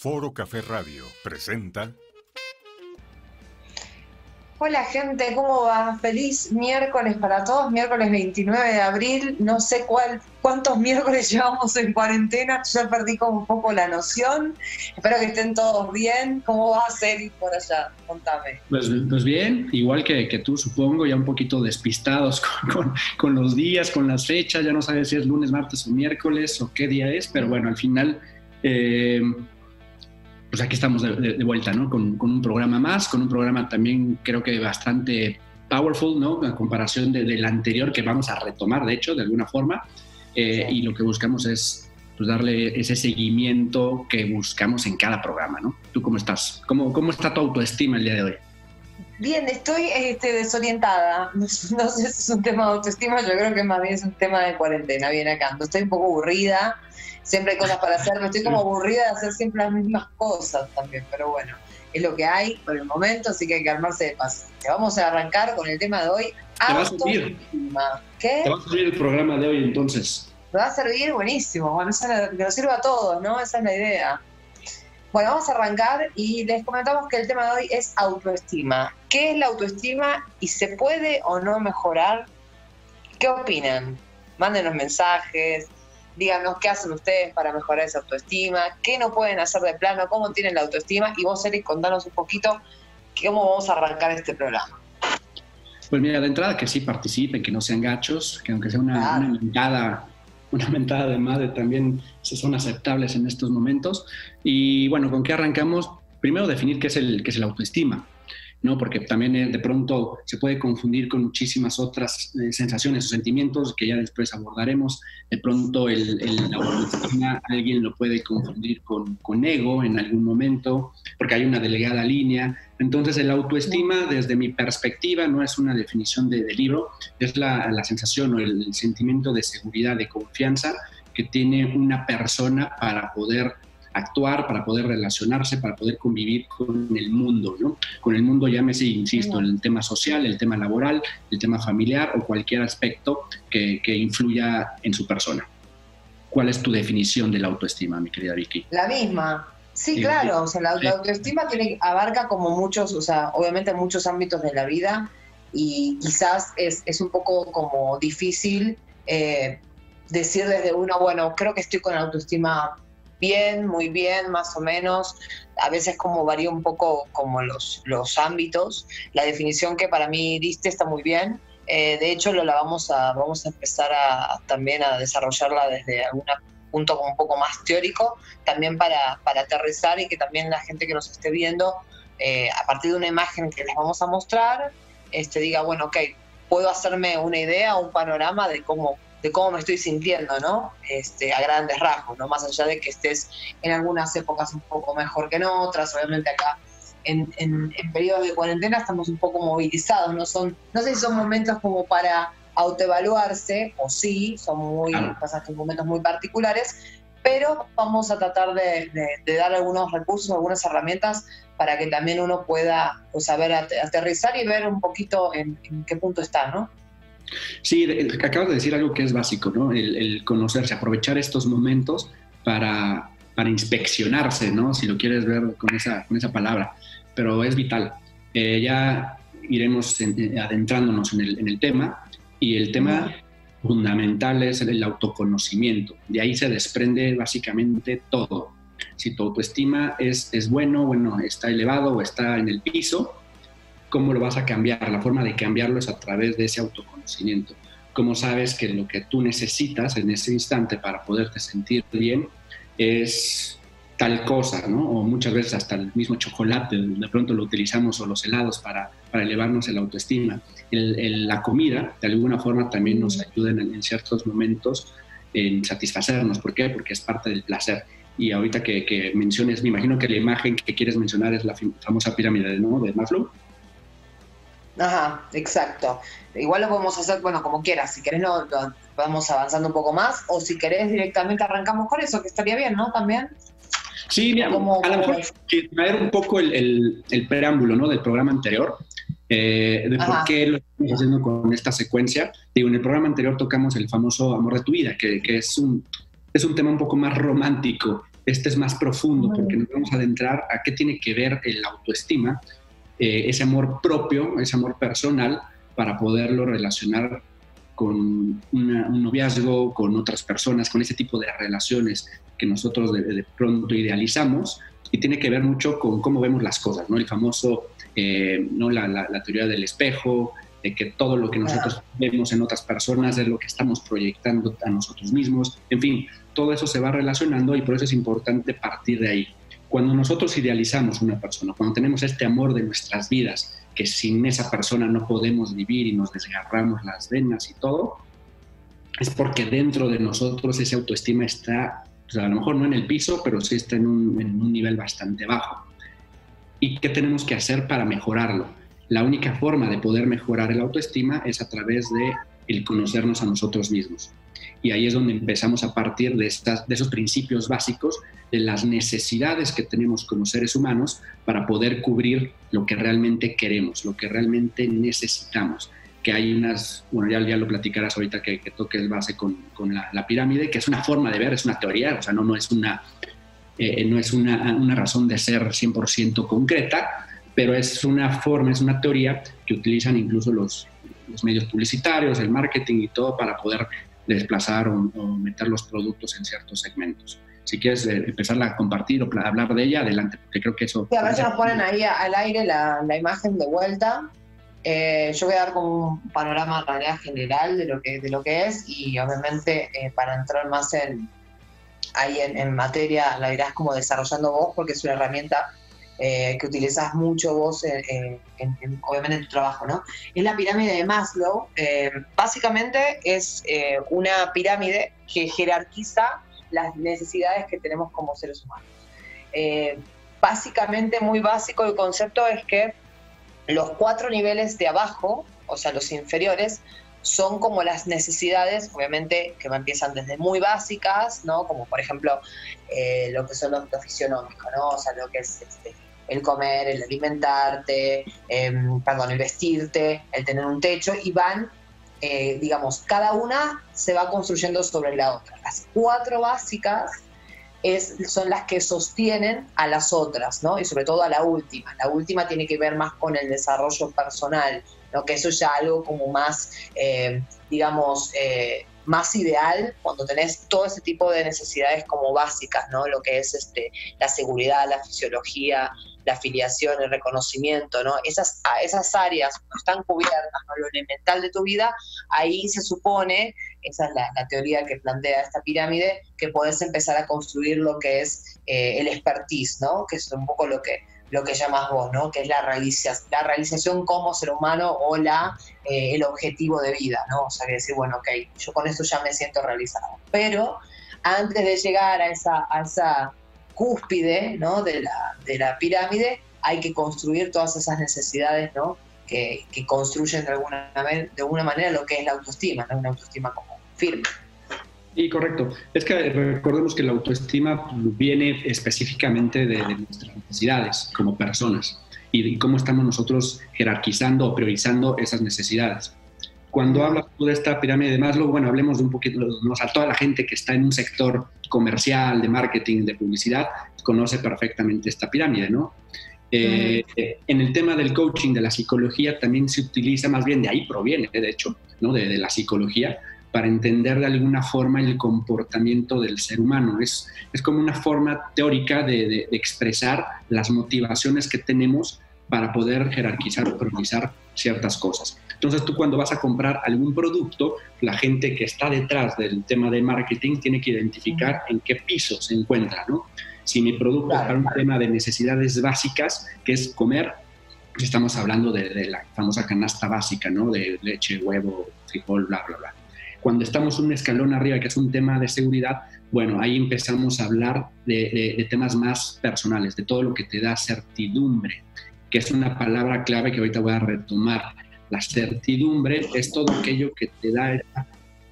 Foro Café Radio presenta Hola gente, ¿cómo va? Feliz miércoles para todos, miércoles 29 de abril. No sé cuál, cuántos miércoles llevamos en cuarentena, ya perdí como un poco la noción. Espero que estén todos bien. ¿Cómo va a ser por allá? Contame. Pues, pues bien, igual que, que, tú supongo, ya un poquito despistados con, con, con, los días, con las fechas, ya no sabes si es lunes, martes o miércoles o qué día es, pero bueno, al final... Eh, pues aquí estamos de, de, de vuelta, ¿no? Con, con, un programa más, con un programa también creo que bastante powerful, ¿no? En comparación de, del anterior que vamos a retomar, de hecho, de alguna forma. Eh, sí. Y lo que buscamos es pues, darle ese seguimiento que buscamos en cada programa, ¿no? ¿Tú cómo estás? ¿Cómo, cómo está tu autoestima el día de hoy? Bien, estoy este, desorientada. No, no, sé si es un tema de autoestima, yo creo que más bien es un tema de cuarentena. Bien acá, estoy un poco aburrida siempre hay cosas para hacer, me estoy como aburrida de hacer siempre las mismas cosas también, pero bueno, es lo que hay por el momento, así que hay que armarse de paciencia. Vamos a arrancar con el tema de hoy. ¿Te va a servir? ¿Qué? ¿Te va a servir el programa de hoy entonces? Me va a servir buenísimo, bueno, esa es la, que nos sirva a todos, ¿no? Esa es la idea. Bueno, vamos a arrancar y les comentamos que el tema de hoy es autoestima. ¿Qué es la autoestima y se puede o no mejorar? ¿Qué opinan? Mándenos mensajes, díganos qué hacen ustedes para mejorar esa autoestima, qué no pueden hacer de plano, cómo tienen la autoestima y vos, Eric, contanos un poquito cómo vamos a arrancar este programa. Pues mira, de entrada que sí participen, que no sean gachos, que aunque sea una, claro. una una mentada de madre también son aceptables en estos momentos. Y bueno, ¿con qué arrancamos? Primero definir qué es el, qué es el autoestima. ¿No? porque también eh, de pronto se puede confundir con muchísimas otras eh, sensaciones o sentimientos que ya después abordaremos. De pronto el, el, la autoestima alguien lo puede confundir con, con, ego en algún momento, porque hay una delegada línea. Entonces el autoestima, desde mi perspectiva, no es una definición de, de libro, es la, la sensación o el, el sentimiento de seguridad, de confianza que tiene una persona para poder actuar, para poder relacionarse, para poder convivir con el mundo, ¿no? Con el mundo, llámese, insisto, el tema social, el tema laboral, el tema familiar o cualquier aspecto que, que influya en su persona. ¿Cuál es tu definición de la autoestima, mi querida Vicky? La misma. Sí, claro, o sea, la, la autoestima tiene, abarca como muchos, o sea, obviamente muchos ámbitos de la vida y quizás es, es un poco como difícil eh, decir desde uno, bueno, creo que estoy con autoestima bien, muy bien, más o menos. A veces como varía un poco como los, los ámbitos. La definición que para mí diste está muy bien. Eh, de hecho, lo la vamos a, vamos a empezar a, también a desarrollarla desde algún punto un poco más teórico, también para, para aterrizar y que también la gente que nos esté viendo, eh, a partir de una imagen que les vamos a mostrar, este, diga, bueno, ok, puedo hacerme una idea, un panorama de cómo de cómo me estoy sintiendo, ¿no? Este, a grandes rasgos, ¿no? Más allá de que estés en algunas épocas un poco mejor que en otras, obviamente acá en, en, en periodos de cuarentena estamos un poco movilizados, ¿no? Son, no sé si son momentos como para autoevaluarse, o sí, son muy, pasaste momentos muy particulares, pero vamos a tratar de, de, de, dar algunos recursos, algunas herramientas para que también uno pueda pues, saber aterrizar y ver un poquito en, en qué punto está, ¿no? Sí, acabas de decir algo que es básico, ¿no? El, el conocerse, aprovechar estos momentos para, para, inspeccionarse, ¿no? Si lo quieres ver con esa, con esa palabra, pero es vital. Eh, ya iremos en, adentrándonos en el, en el, tema y el tema fundamental es el autoconocimiento. De ahí se desprende básicamente todo. Si tu autoestima es, es bueno, bueno, está elevado o está en el piso, ¿cómo lo vas a cambiar? La forma de cambiarlo es a través de ese autoconocimiento. ¿Cómo sabes que lo que tú necesitas en ese instante para poderte sentir bien es tal cosa, ¿no? O muchas veces hasta el mismo chocolate, de pronto lo utilizamos o los helados para, para elevarnos el autoestima. El, el, la comida, de alguna forma, también nos ayuda en, en, ciertos momentos en satisfacernos. ¿Por qué? Porque es parte del placer. Y ahorita que, que menciones, me imagino que la imagen que quieres mencionar es la famosa pirámide ¿no? de Maslow. Ajá, exacto. Igual lo podemos hacer, bueno, como quieras. Si querés, lo, lo, vamos avanzando un poco más. O si querés, directamente arrancamos con eso, que estaría bien, ¿no? También. Sí, mira, como, a lo mejor traer un poco el, el, el, preámbulo ¿no? del programa anterior, eh, de Ajá. por qué lo estamos haciendo con esta secuencia. Digo, en el programa anterior tocamos el famoso amor de tu vida, que, que es, un, es un tema un poco más romántico este es más profundo porque nos vamos a adentrar a qué tiene que ver el autoestima, eh, ese amor propio, ese amor personal, para poderlo relacionar con un noviazgo, con otras personas, con ese tipo de relaciones que nosotros de, pronto idealizamos y tiene que ver mucho con cómo vemos las cosas, ¿no? El famoso, eh, ¿no? La, la, teoría del espejo, de que todo lo que nosotros vemos en otras personas es lo que estamos proyectando a nosotros mismos, en fin, todo eso se va relacionando y por eso es importante partir de ahí. Cuando nosotros idealizamos una persona, cuando tenemos este amor de nuestras vidas, que sin esa persona no podemos vivir y nos desgarramos las venas y todo, es porque dentro de nosotros esa autoestima está, pues, a lo mejor no en el piso, pero sí está en un, en un nivel bastante bajo. ¿Y qué tenemos que hacer para mejorarlo? La única forma de poder mejorar el autoestima es a través de el conocernos a nosotros mismos. Y ahí es donde empezamos a partir de, estas, de esos principios básicos, de las necesidades que tenemos como seres humanos para poder cubrir lo que realmente queremos, lo que realmente necesitamos. Que hay unas, bueno, ya, ya lo platicarás ahorita que, que toques base con, con la, pirámide, que es una forma de ver, es una teoría, o sea, no, no es, una, eh, no es una, una razón de ser 100% concreta, pero es una forma, es una teoría que utilizan incluso los, los medios publicitarios, el marketing y todo para poder desplazar o, meter los productos en ciertos segmentos. Si quieres eh, empezar a compartir o hablar de ella, adelante, porque creo que eso... Sí, a ver si nos ponen ahí al aire la, la imagen de vuelta. Eh, yo voy a dar como un panorama realidad general de lo que, de lo que es y obviamente eh, para entrar más en, ahí en, en, materia la irás como desarrollando vos porque es una herramienta eh, que utilizas mucho vos, en, obviamente en tu trabajo, ¿no? Es la pirámide de Maslow. Eh, básicamente es eh, una pirámide que jerarquiza las necesidades que tenemos como seres humanos. básicamente, muy básico el concepto es que los cuatro niveles de abajo, o sea, los inferiores, son como las necesidades, obviamente, que empiezan desde muy básicas, ¿no? Como por ejemplo lo que son los, fisionómicos, ¿no? O sea, lo que es este, el comer, el alimentarte, em, perdón, el vestirte, el tener un techo, y van, eh, digamos, cada una se va construyendo sobre la otra. Las cuatro básicas es, son las que sostienen a las otras, ¿no? Y sobre todo a la última. La última tiene que ver más con el desarrollo personal, ¿no? Que eso ya algo como más, eh, digamos, eh, más ideal cuando tenés todo ese tipo de necesidades como básicas, ¿no? Lo que es este, la seguridad, la fisiología, la afiliación, el reconocimiento, ¿no? Esas, esas áreas están cubiertas, ¿no? lo elemental de tu vida, ahí se supone, esa es la, teoría que plantea esta pirámide, que puedes empezar a construir lo que es eh, el expertise, ¿no? Que es un poco lo que lo que llamas vos, ¿no? Que es la, realización, la realización como ser humano o la, eh, el objetivo de vida, ¿no? O sea, que decir, bueno, ok, yo con esto ya me siento realizado. Pero antes de llegar a esa cúspide ¿no? de, la, de la pirámide, hay que construir todas esas necesidades ¿no? que, que construyen de alguna, de alguna manera lo que es la autoestima, una autoestima como firme. Y correcto. Es que recordemos que la autoestima viene específicamente de, nuestras necesidades como personas y cómo estamos nosotros jerarquizando o priorizando esas necesidades. Cuando hablas tú de esta pirámide de Maslow, bueno, hablemos de un poquito, a toda la gente que está en un sector comercial, de marketing, de publicidad, conoce perfectamente esta pirámide, ¿no? Eh, en el tema del coaching, de la psicología, también se utiliza, más bien de ahí proviene, de hecho, ¿no? de, de la psicología, para entender de alguna forma el comportamiento del ser humano. Es, es como una forma teórica de, de, de expresar las motivaciones que tenemos para poder jerarquizar o priorizar ciertas cosas. Entonces tú cuando vas a comprar algún producto, la gente que está detrás del tema de marketing tiene que identificar en qué piso se encuentra, ¿no? Si mi producto es para un tema de necesidades básicas, que es comer, estamos hablando de, la famosa canasta básica, ¿no? De leche, huevo, frijol, bla, bla, bla. Cuando estamos un escalón arriba, que es un tema de seguridad, bueno, ahí empezamos a hablar de, de temas más personales, de todo lo que te da certidumbre, que es una palabra clave que ahorita voy a retomar la certidumbre es todo aquello que te da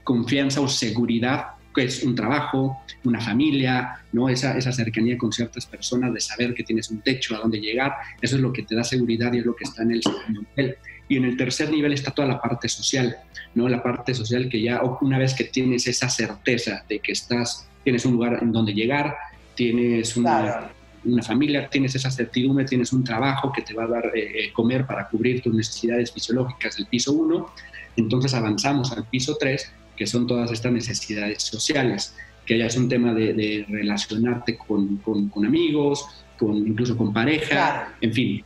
confianza o seguridad, que es un trabajo, una familia, ¿no? esa, esa cercanía con ciertas personas, de saber que tienes un techo a dónde llegar, eso es lo que te da seguridad y es lo que está en el segundo nivel. Y en el tercer nivel está toda la parte social, ¿no? la parte social que ya una vez que tienes esa certeza de que estás, tienes un lugar en donde llegar, tienes una, una familia, tienes esa certidumbre, tienes un trabajo que te va a dar eh, comer para cubrir tus necesidades fisiológicas del piso 1, entonces avanzamos al piso 3, que son todas estas necesidades sociales, que ya es un tema de, relacionarte con, con, amigos, con, incluso con pareja, en fin,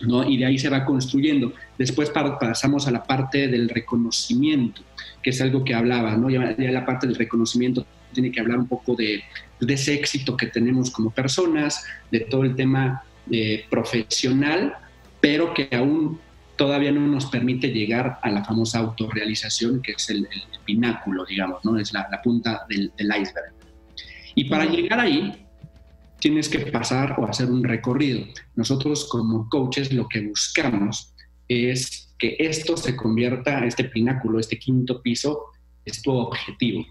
¿no? y de ahí se va construyendo. Después pasamos a la parte del reconocimiento, que es algo que hablaba, ¿no? ya, ya la parte del reconocimiento tiene que hablar un poco de, de ese éxito que tenemos como personas, de todo el tema eh, profesional, pero que aún todavía no nos permite llegar a la famosa autorrealización, que es el, pináculo, digamos, ¿no? es la, punta del, iceberg. Y para llegar ahí, tienes que pasar o hacer un recorrido. Nosotros como coaches lo que buscamos es que esto se convierta, este pináculo, este quinto piso, es tu objetivo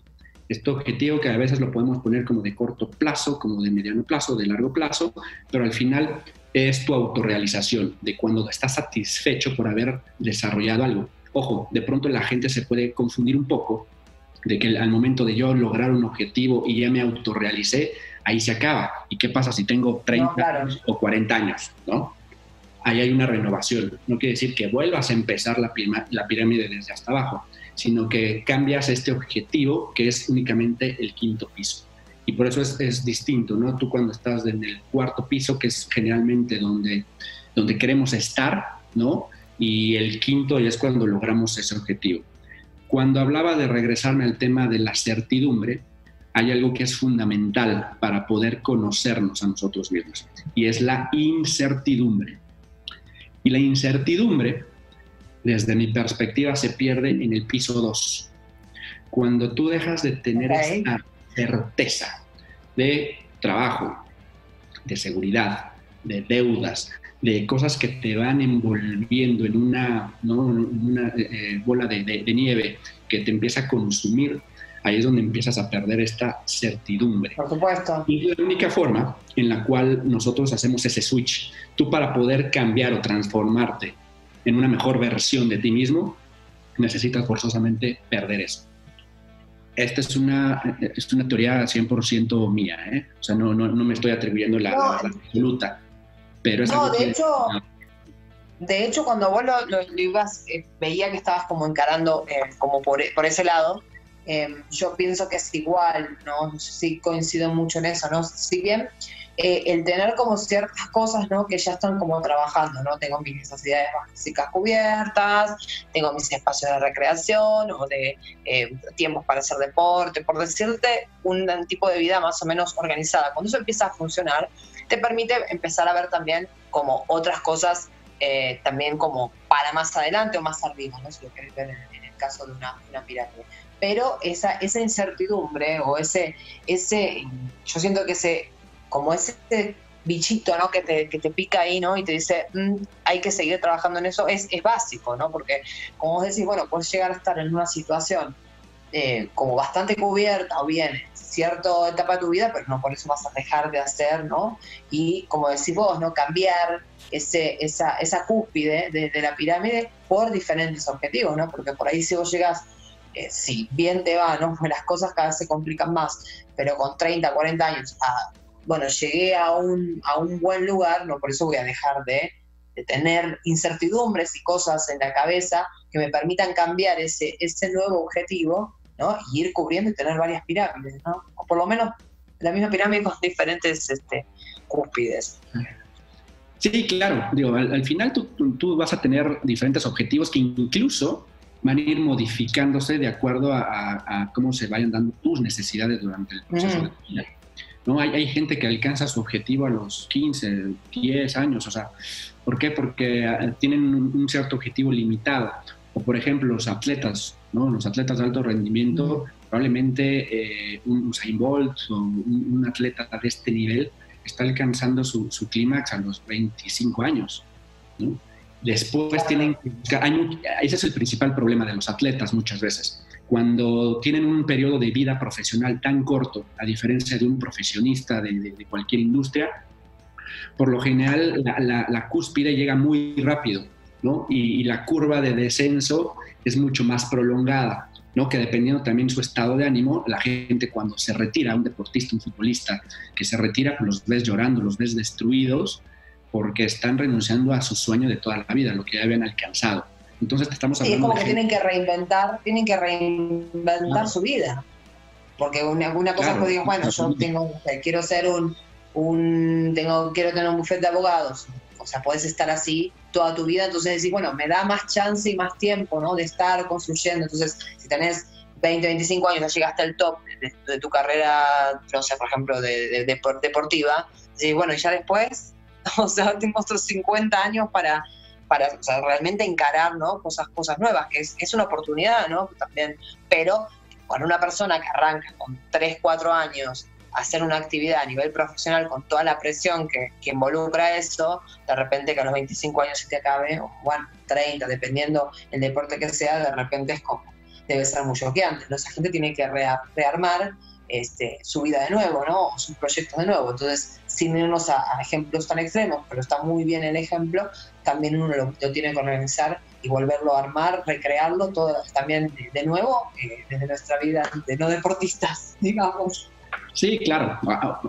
este objetivo que a veces lo podemos poner como de corto plazo, como de mediano plazo, de largo plazo, pero al final es tu autorrealización, de cuando estás satisfecho por haber desarrollado algo. Ojo, de pronto la gente se puede confundir un poco de que al momento de yo lograr un objetivo y ya me autorrealicé, ahí se acaba. ¿Y qué pasa si tengo 30 o 40 años? ¿no? Ahí hay una renovación. No quiere decir que vuelvas a empezar la, la pirámide desde hasta abajo sino que cambias este objetivo que es únicamente el quinto piso. Y por eso es, distinto, ¿no? Tú cuando estás en el cuarto piso, que es generalmente donde, donde queremos estar, ¿no? Y el quinto ya es cuando logramos ese objetivo. Cuando hablaba de regresarme al tema de la certidumbre, hay algo que es fundamental para poder conocernos a nosotros mismos, y es la incertidumbre. Y la incertidumbre desde mi perspectiva, se pierde en el piso 2. Cuando tú dejas de tener esa certeza de trabajo, de seguridad, de deudas, de cosas que te van envolviendo en una, una eh, bola de, de, nieve que te empieza a consumir, ahí es donde empiezas a perder esta certidumbre. Por supuesto. Y es la única forma en la cual nosotros hacemos ese switch. Tú para poder cambiar o transformarte en una mejor versión de ti mismo, necesitas forzosamente perder eso. Esta es una, es una teoría 100% mía, ¿eh? o sea, no, no, no, me estoy atribuyendo la, absoluta, pero es No, de hecho, de hecho, cuando vos lo, ibas, eh, veía que estabas como encarando eh, como por, por, ese lado, eh, yo pienso que es igual, ¿no? Sí coincido mucho en eso, ¿no? Si bien eh, el tener como ciertas cosas ¿no? que ya están como trabajando, ¿no? Tengo mis necesidades básicas cubiertas, tengo mis espacios de recreación o de eh, tiempos para hacer deporte, por decirte, un tipo de vida más o menos organizada. Cuando eso empieza a funcionar, te permite empezar a ver también como otras cosas eh, también como para más adelante o más arriba, ¿no? Si lo querés ver en, el caso de una, una pirámide pero esa, esa incertidumbre o ese, ese, yo siento que ese como ese bichito ¿no? que, te, que te pica ahí ¿no? y te dice, mm, hay que seguir trabajando en eso, es, es básico, ¿no? porque como vos decís, bueno, puedes llegar a estar en una situación eh, como bastante cubierta o bien cierta etapa de tu vida, pero no por eso vas a dejar de hacer, ¿no? Y como decís vos, ¿no? Cambiar ese, esa, esa cúspide de, la pirámide por diferentes objetivos, ¿no? Porque por ahí si vos llegas, eh, si bien te va, ¿no? Las cosas cada vez se complican más, pero con 30, 40 años a bueno, llegué a un, a un buen lugar, no por eso voy a dejar de, tener incertidumbres y cosas en la cabeza que me permitan cambiar ese, ese nuevo objetivo, ¿no? Y ir cubriendo y tener varias pirámides, ¿no? O por lo menos la misma pirámide con diferentes este, cúspides. Sí, claro. Digo, al, final tú, tú, vas a tener diferentes objetivos que incluso van a ir modificándose de acuerdo a, cómo se vayan dando tus necesidades durante el proceso de vida. ¿No? Hay, hay, gente que alcanza su objetivo a los 15, 10 años, o sea, ¿por qué? Porque ah, tienen un, cierto objetivo limitado. O por ejemplo, los atletas, ¿no? Los atletas de alto rendimiento, probablemente eh, un Usain Bolt o un, atleta de este nivel está alcanzando su, su clímax a los 25 años, ¿no? Después tienen que ese es el principal problema de los atletas muchas veces cuando tienen un periodo de vida profesional tan corto, a diferencia de un profesionista de, cualquier industria, por lo general la, cúspide llega muy rápido, ¿no? Y, la curva de descenso es mucho más prolongada. ¿no? que dependiendo también su estado de ánimo, la gente cuando se retira, un deportista, un futbolista que se retira, pues los ves llorando, los ves destruidos porque están renunciando a su sueño de toda la vida, lo que ya habían alcanzado. Entonces estamos hablando sí, como que tienen que reinventar, tienen que reinventar su vida. Porque una, cosa es que digo, bueno, yo tengo, quiero ser un, un, tengo, quiero tener un bufete de abogados. O sea, puedes estar así toda tu vida, entonces decir, bueno, me da más chance y más tiempo, ¿no? De estar construyendo. Entonces, si tenés 20, 25 años, ya llegaste al top de, tu carrera, no sé, por ejemplo, de, deportiva, y bueno, y ya después, o sea, tengo otros 50 años para, para realmente encarar, ¿no? Cosas, cosas nuevas, que es, es una oportunidad, ¿no? También, pero cuando una persona que arranca con 3, 4 años hacer una actividad a nivel profesional con toda la presión que, involucra eso, de repente que a los 25 años se te acabe, o bueno, 30, dependiendo el deporte que sea, de repente es como, debe ser muy choqueante. Esa gente tiene que rearmar este, su vida de nuevo, ¿no? O sus proyectos de nuevo. Entonces, sin irnos a, ejemplos tan extremos, pero está muy bien el ejemplo, también uno lo, tiene que organizar y volverlo a armar, recrearlo todo también de, nuevo eh, desde nuestra vida de no deportistas, digamos. Sí, claro,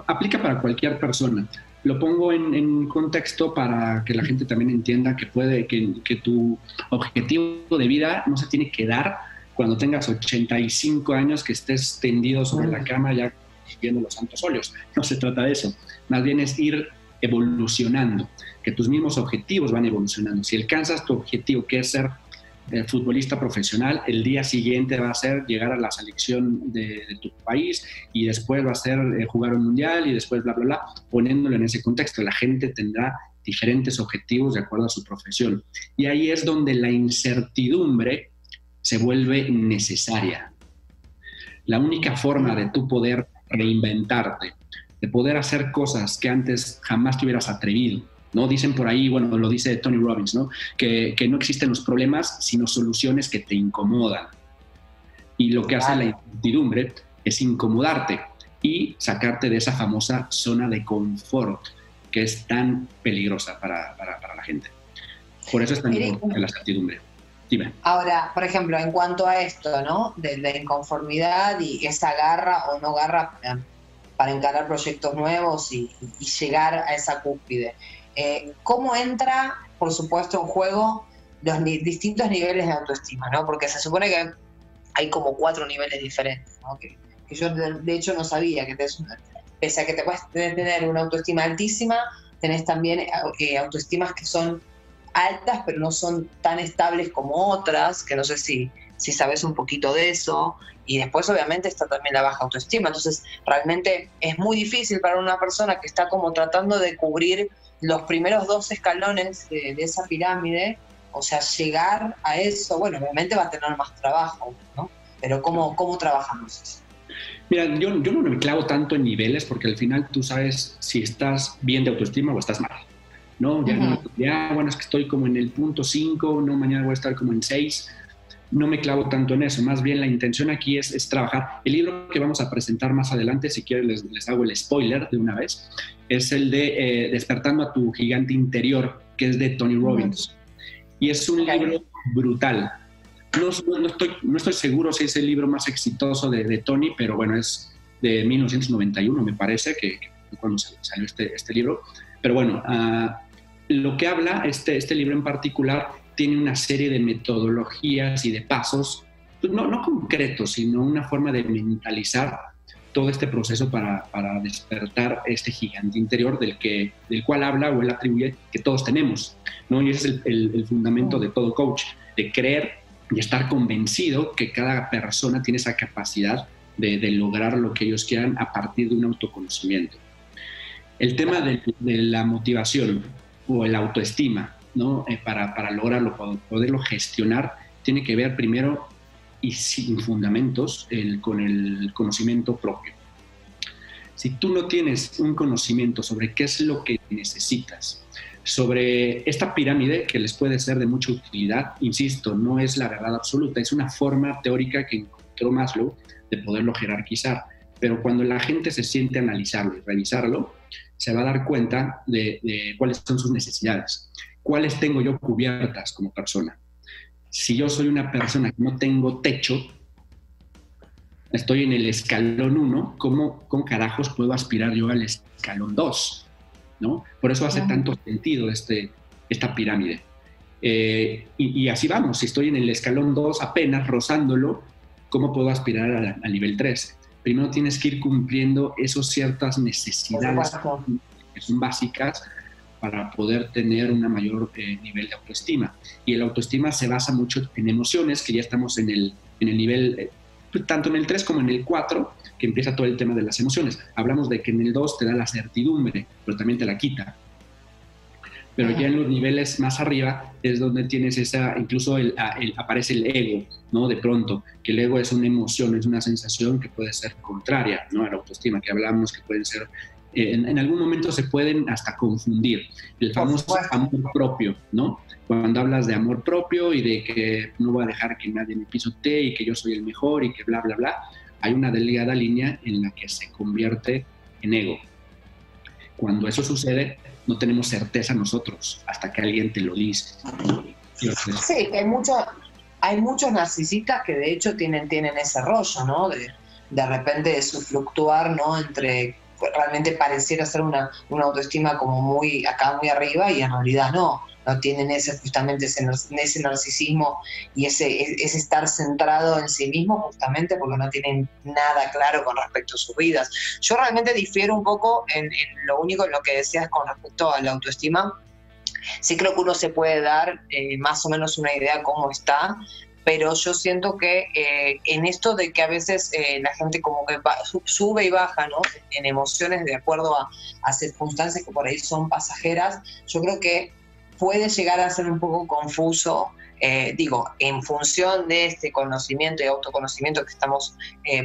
aplica para cualquier persona. Lo pongo en, contexto para que la gente también entienda que puede, que, que tu objetivo de vida no se tiene que dar cuando tengas 85 años que estés tendido sobre la cama ya viendo los santos óleos. No se trata de eso. Más bien es ir evolucionando, que tus mismos objetivos van evolucionando. Si alcanzas tu objetivo, que es ser eh, futbolista profesional, el día siguiente va a ser llegar a la selección de, tu país y después va a ser eh, jugar un mundial y después bla, bla, bla, poniéndolo en ese contexto. La gente tendrá diferentes objetivos de acuerdo a su profesión. Y ahí es donde la incertidumbre se vuelve necesaria. La única forma de tú poder reinventarte, de poder hacer cosas que antes jamás te hubieras atrevido, ¿no? Dicen por ahí, bueno, lo dice Tony Robbins, ¿no? Que, no existen los problemas, sino soluciones que te incomodan. Y lo que hace la incertidumbre es incomodarte y sacarte de esa famosa zona de confort que es tan peligrosa para, la gente. Por eso es tan importante la incertidumbre. Ahora, por ejemplo, en cuanto a esto, ¿no? De la inconformidad y esa garra o no garra para, encarar proyectos nuevos y, llegar a esa cúspide. Eh, ¿Cómo entra, por supuesto, en juego los distintos niveles de autoestima, ¿no? Porque se supone que hay como cuatro niveles diferentes, ¿no? Que, yo de, hecho no sabía que pese a que te puedes tener una autoestima altísima, tenés también eh, autoestimas que son altas, pero no son tan estables como otras, que no sé si, si sabes un poquito de eso. Y después obviamente está también la baja autoestima. Entonces realmente es muy difícil para una persona que está como tratando de cubrir los primeros dos escalones de, esa pirámide, o sea, llegar a eso, bueno, obviamente va a tener más trabajo, ¿no? Pero ¿cómo, cómo trabajamos eso? Mira, yo, yo no me clavo tanto en niveles porque al final tú sabes si estás bien de autoestima o estás mal. ¿no? Ya, bueno, es que estoy como en el punto 5, no, mañana voy a estar como en 6. No me clavo tanto en eso, más bien la intención aquí es, es trabajar. El libro que vamos a presentar más adelante, si quieren les, les hago el spoiler de una vez, es el de eh, Despertando a tu gigante interior, que es de Tony Robbins. Y es un libro brutal. No, no, estoy, no estoy seguro si es el libro más exitoso de, de Tony, pero bueno, es de 1991, me parece, que, que cuando salió este, este libro. Pero bueno, uh, lo que habla este, este libro en particular tiene una serie de metodologías y de pasos, pues, no, no concretos, sino una forma de mentalizar todo este proceso para, para, despertar este gigante interior del, que, del cual habla o él atribuye que todos tenemos. ¿no? Y ese es el, el, fundamento de todo coach, de creer y estar convencido que cada persona tiene esa capacidad de, de lograr lo que ellos quieran a partir de un autoconocimiento. El tema de, de la motivación o el autoestima, ¿no? Eh, para, para lograrlo, poderlo gestionar, tiene que ver primero y sin fundamentos con el conocimiento propio. Si tú no tienes un conocimiento sobre qué es lo que necesitas, sobre esta pirámide que les puede ser de mucha utilidad, insisto, no es la verdad absoluta, es una forma teórica que encontró Maslow de poderlo jerarquizar, pero cuando la gente se siente a analizarlo y revisarlo, se va a dar cuenta de, cuáles son sus necesidades, cuáles tengo yo cubiertas como persona. Si yo soy una persona que no tengo techo, estoy en el escalón 1, ¿cómo con carajos puedo aspirar yo al escalón 2? ¿no? Por eso hace tanto sentido este, esta pirámide. Eh, y, así vamos, si estoy en el escalón 2 apenas rozándolo, ¿cómo puedo aspirar al nivel 3? Primero tienes que ir cumpliendo esas ciertas necesidades que son básicas para poder tener un mayor eh, nivel de autoestima. Y el autoestima se basa mucho en emociones, que ya estamos en el, en el nivel, eh, tanto en el 3 como en el 4, que empieza todo el tema de las emociones. Hablamos de que en el 2 te da la certidumbre, pero también te la quita. Pero ya en los niveles más arriba es donde tienes esa, incluso el, aparece el ego, ¿no? De pronto, que el ego es una emoción, es una sensación que puede ser contraria, ¿no? A la autoestima, que hablamos que pueden ser en, algún momento se pueden hasta confundir. El famoso amor propio, ¿no? Cuando hablas de amor propio y de que no voy a dejar que nadie me pisotee y que yo soy el mejor y que bla, bla, bla, hay una delgada línea en la que se convierte en ego. Cuando eso sucede, no tenemos certeza nosotros hasta que alguien te lo dice. Sí, hay, mucho, hay muchos narcisistas que de hecho tienen, tienen ese rollo, ¿no? De, de repente de su fluctuar, ¿no? Entre realmente pareciera ser una, una autoestima como muy acá, muy arriba, y en realidad no no tienen ese justamente ese, ese narcisismo y ese, ese, estar centrado en sí mismo justamente porque no tienen nada claro con respecto a sus vidas. Yo realmente difiero un poco en, lo único en lo que decías con respecto a la autoestima. Sí creo que uno se puede dar eh, más o menos una idea cómo está, pero yo siento que eh, en esto de que a veces eh, la gente como que sube y baja ¿no? en emociones de acuerdo a, circunstancias que por ahí son pasajeras, yo creo que puede llegar a ser un poco confuso, eh, digo, en función de este conocimiento y autoconocimiento que estamos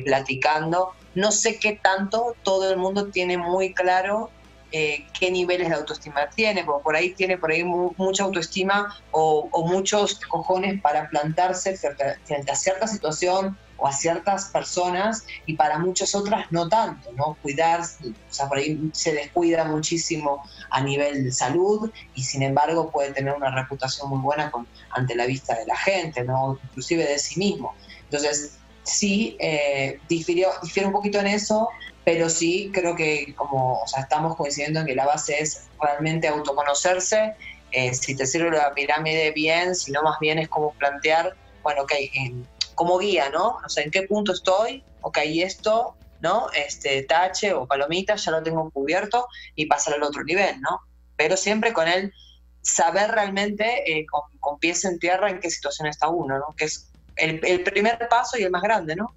platicando, no sé qué tanto todo el mundo tiene muy claro eh, qué niveles de autoestima tiene, porque por ahí tiene por ahí mucha autoestima o, muchos cojones para plantarse frente a, cierta situación o a ciertas personas y para muchas otras no tanto, ¿no? Cuidarse, o sea, por ahí se descuida muchísimo a nivel de salud y sin embargo puede tener una reputación muy buena con, ante la vista de la gente, ¿no? Inclusive de sí mismo. Entonces, sí, eh, difiere un poquito en eso, pero sí creo que como estamos coincidiendo en que la base es realmente autoconocerse, eh, si te sirve la pirámide bien, si no más bien es como plantear, bueno, ok, como guía, ¿no? O sea, ¿en qué punto estoy? Ok, esto, ¿no? Este tache o palomita ya lo tengo cubierto y pasar al otro nivel, ¿no? Pero siempre con el saber realmente eh, con, pies en tierra en qué situación está uno, ¿no? Que es el primer paso y el más grande, ¿no?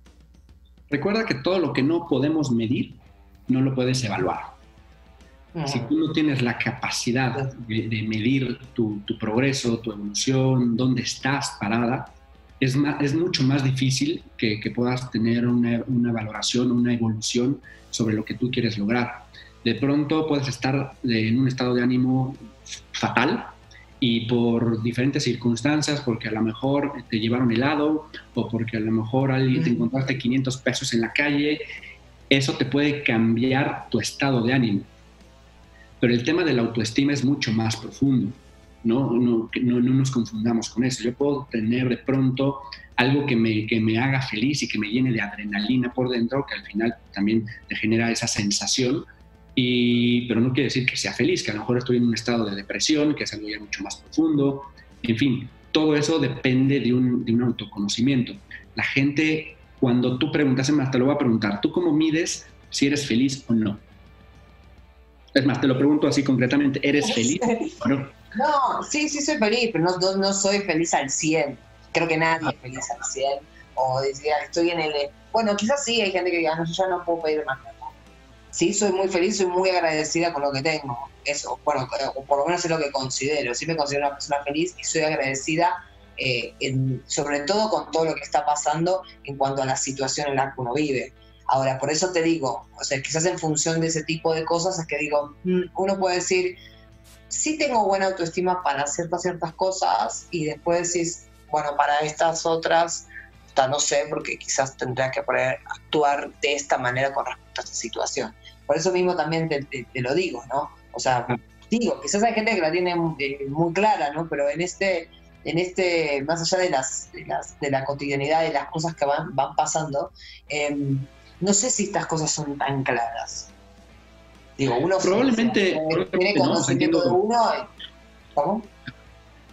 Recuerda que todo lo que no podemos medir, no lo puedes evaluar. Si tú no tienes la capacidad de, medir tu, progreso, tu evolución, dónde estás parada, es, es mucho más difícil que, puedas tener una, una, valoración, una evolución sobre lo que tú quieres lograr. De pronto puedes estar en un estado de ánimo fatal, y por diferentes circunstancias, porque a lo mejor te llevaron helado o porque a lo mejor alguien te encontraste 500 pesos en la calle, eso te puede cambiar tu estado de ánimo. Pero el tema de la autoestima es mucho más profundo. No, no, no, no nos confundamos con eso. Yo puedo tener de pronto algo que me, que me haga feliz y que me llene de adrenalina por dentro, que al final también te genera esa sensación, y, pero no quiere decir que sea feliz, que a lo mejor estoy en un estado de depresión, que es algo ya mucho más profundo. En fin, todo eso depende de un, de un autoconocimiento. La gente, cuando tú preguntas, más te lo voy a preguntar, ¿tú cómo mides si eres feliz o no? Es más, te lo pregunto así concretamente, ¿eres feliz o no? No, sí, sí soy feliz, pero no, no, soy feliz al 100. Creo que nadie es feliz al 100. O decía, estoy en el... Bueno, quizás sí hay gente que diga, no, yo ya no puedo pedir más sí soy muy feliz, soy muy agradecida con lo que tengo. Eso, bueno, o por lo menos es lo que considero. Sí me considero una persona feliz y soy agradecida, eh, sobre todo con todo lo que está pasando en cuanto a la situación en la que uno vive. Ahora, por eso te digo, o sea, quizás en función de ese tipo de cosas es que digo, mm, uno puede decir, sí tengo buena autoestima para ciertas, ciertas cosas y después decís, bueno, para estas otras no sé, porque quizás tendría que poder actuar de esta manera con respecto a esta situación. Por eso mismo también te, lo digo, ¿no? O sea, digo, quizás hay gente que la tiene muy, eh, muy, clara, ¿no? Pero en este, en este, más allá de las, de, la cotidianidad, de las cosas que van, van pasando, em, no sé si estas cosas son tan claras. Digo, uno probablemente, tiene conocimiento de uno. ¿Cómo?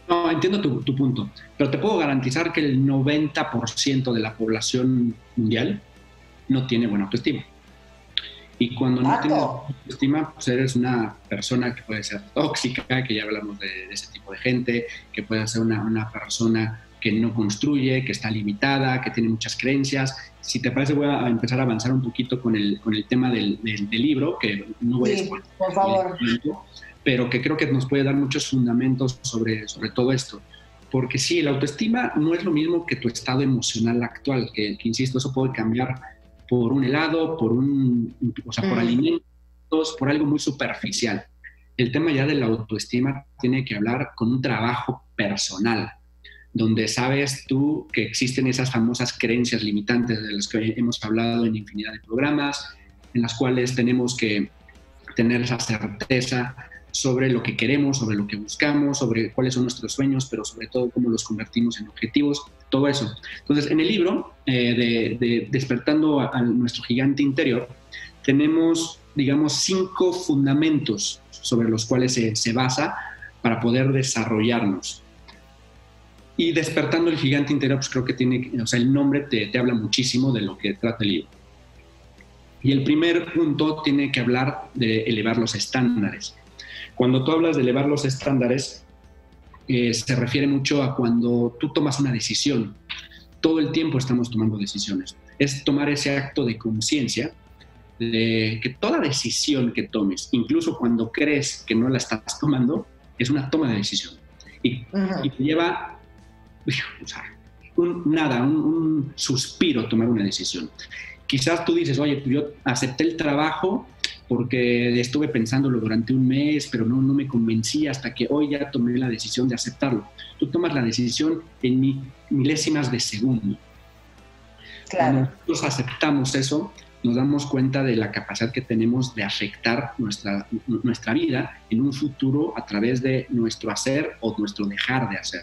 No, entiendo tu, tu, punto, pero te puedo garantizar que el 90% de la población mundial no tiene buena autoestima. Y cuando no tienes autoestima, pues eres una persona que puede ser tóxica, que ya hablamos de, ese tipo de gente, que puede ser una, una, persona que no construye, que está limitada, que tiene muchas creencias. Si te parece, voy a empezar a avanzar un poquito con el, con el tema del, del, libro, que no voy sí, a por favor. pero que creo que nos puede dar muchos fundamentos sobre, sobre todo esto. Porque sí, la autoestima no es lo mismo que tu estado emocional actual, que, que insisto, eso puede cambiar por un helado, por un, o sea, por alimentos, por algo muy superficial. El tema ya de la autoestima tiene que hablar con un trabajo personal, donde sabes tú que existen esas famosas creencias limitantes de las que hemos hablado en infinidad de programas, en las cuales tenemos que tener esa certeza sobre lo que queremos, sobre lo que buscamos, sobre cuáles son nuestros sueños, pero sobre todo cómo los convertimos en objetivos, todo eso. Entonces, en el libro eh, de, Despertando a, nuestro gigante interior, tenemos, digamos, cinco fundamentos sobre los cuales se, basa para poder desarrollarnos. Y Despertando el gigante interior, pues creo que tiene, o sea, el nombre te, te habla muchísimo de lo que trata el libro. Y el primer punto tiene que hablar de elevar los estándares. Cuando tú hablas de elevar los estándares, eh, se refiere mucho a cuando tú tomas una decisión. Todo el tiempo estamos tomando decisiones. Es tomar ese acto de conciencia de que toda decisión que tomes, incluso cuando crees que no la estás tomando, es una toma de decisión. Y, te lleva un, nada, un, un, suspiro tomar una decisión. Quizás tú dices, oye, yo acepté el trabajo porque estuve pensándolo durante un mes, pero no, no me convencía hasta que hoy ya tomé la decisión de aceptarlo. Tú tomas la decisión en milésimas de segundo. Claro. Cuando nosotros aceptamos eso, nos damos cuenta de la capacidad que tenemos de afectar nuestra, nuestra vida en un futuro a través de nuestro hacer o nuestro dejar de hacer.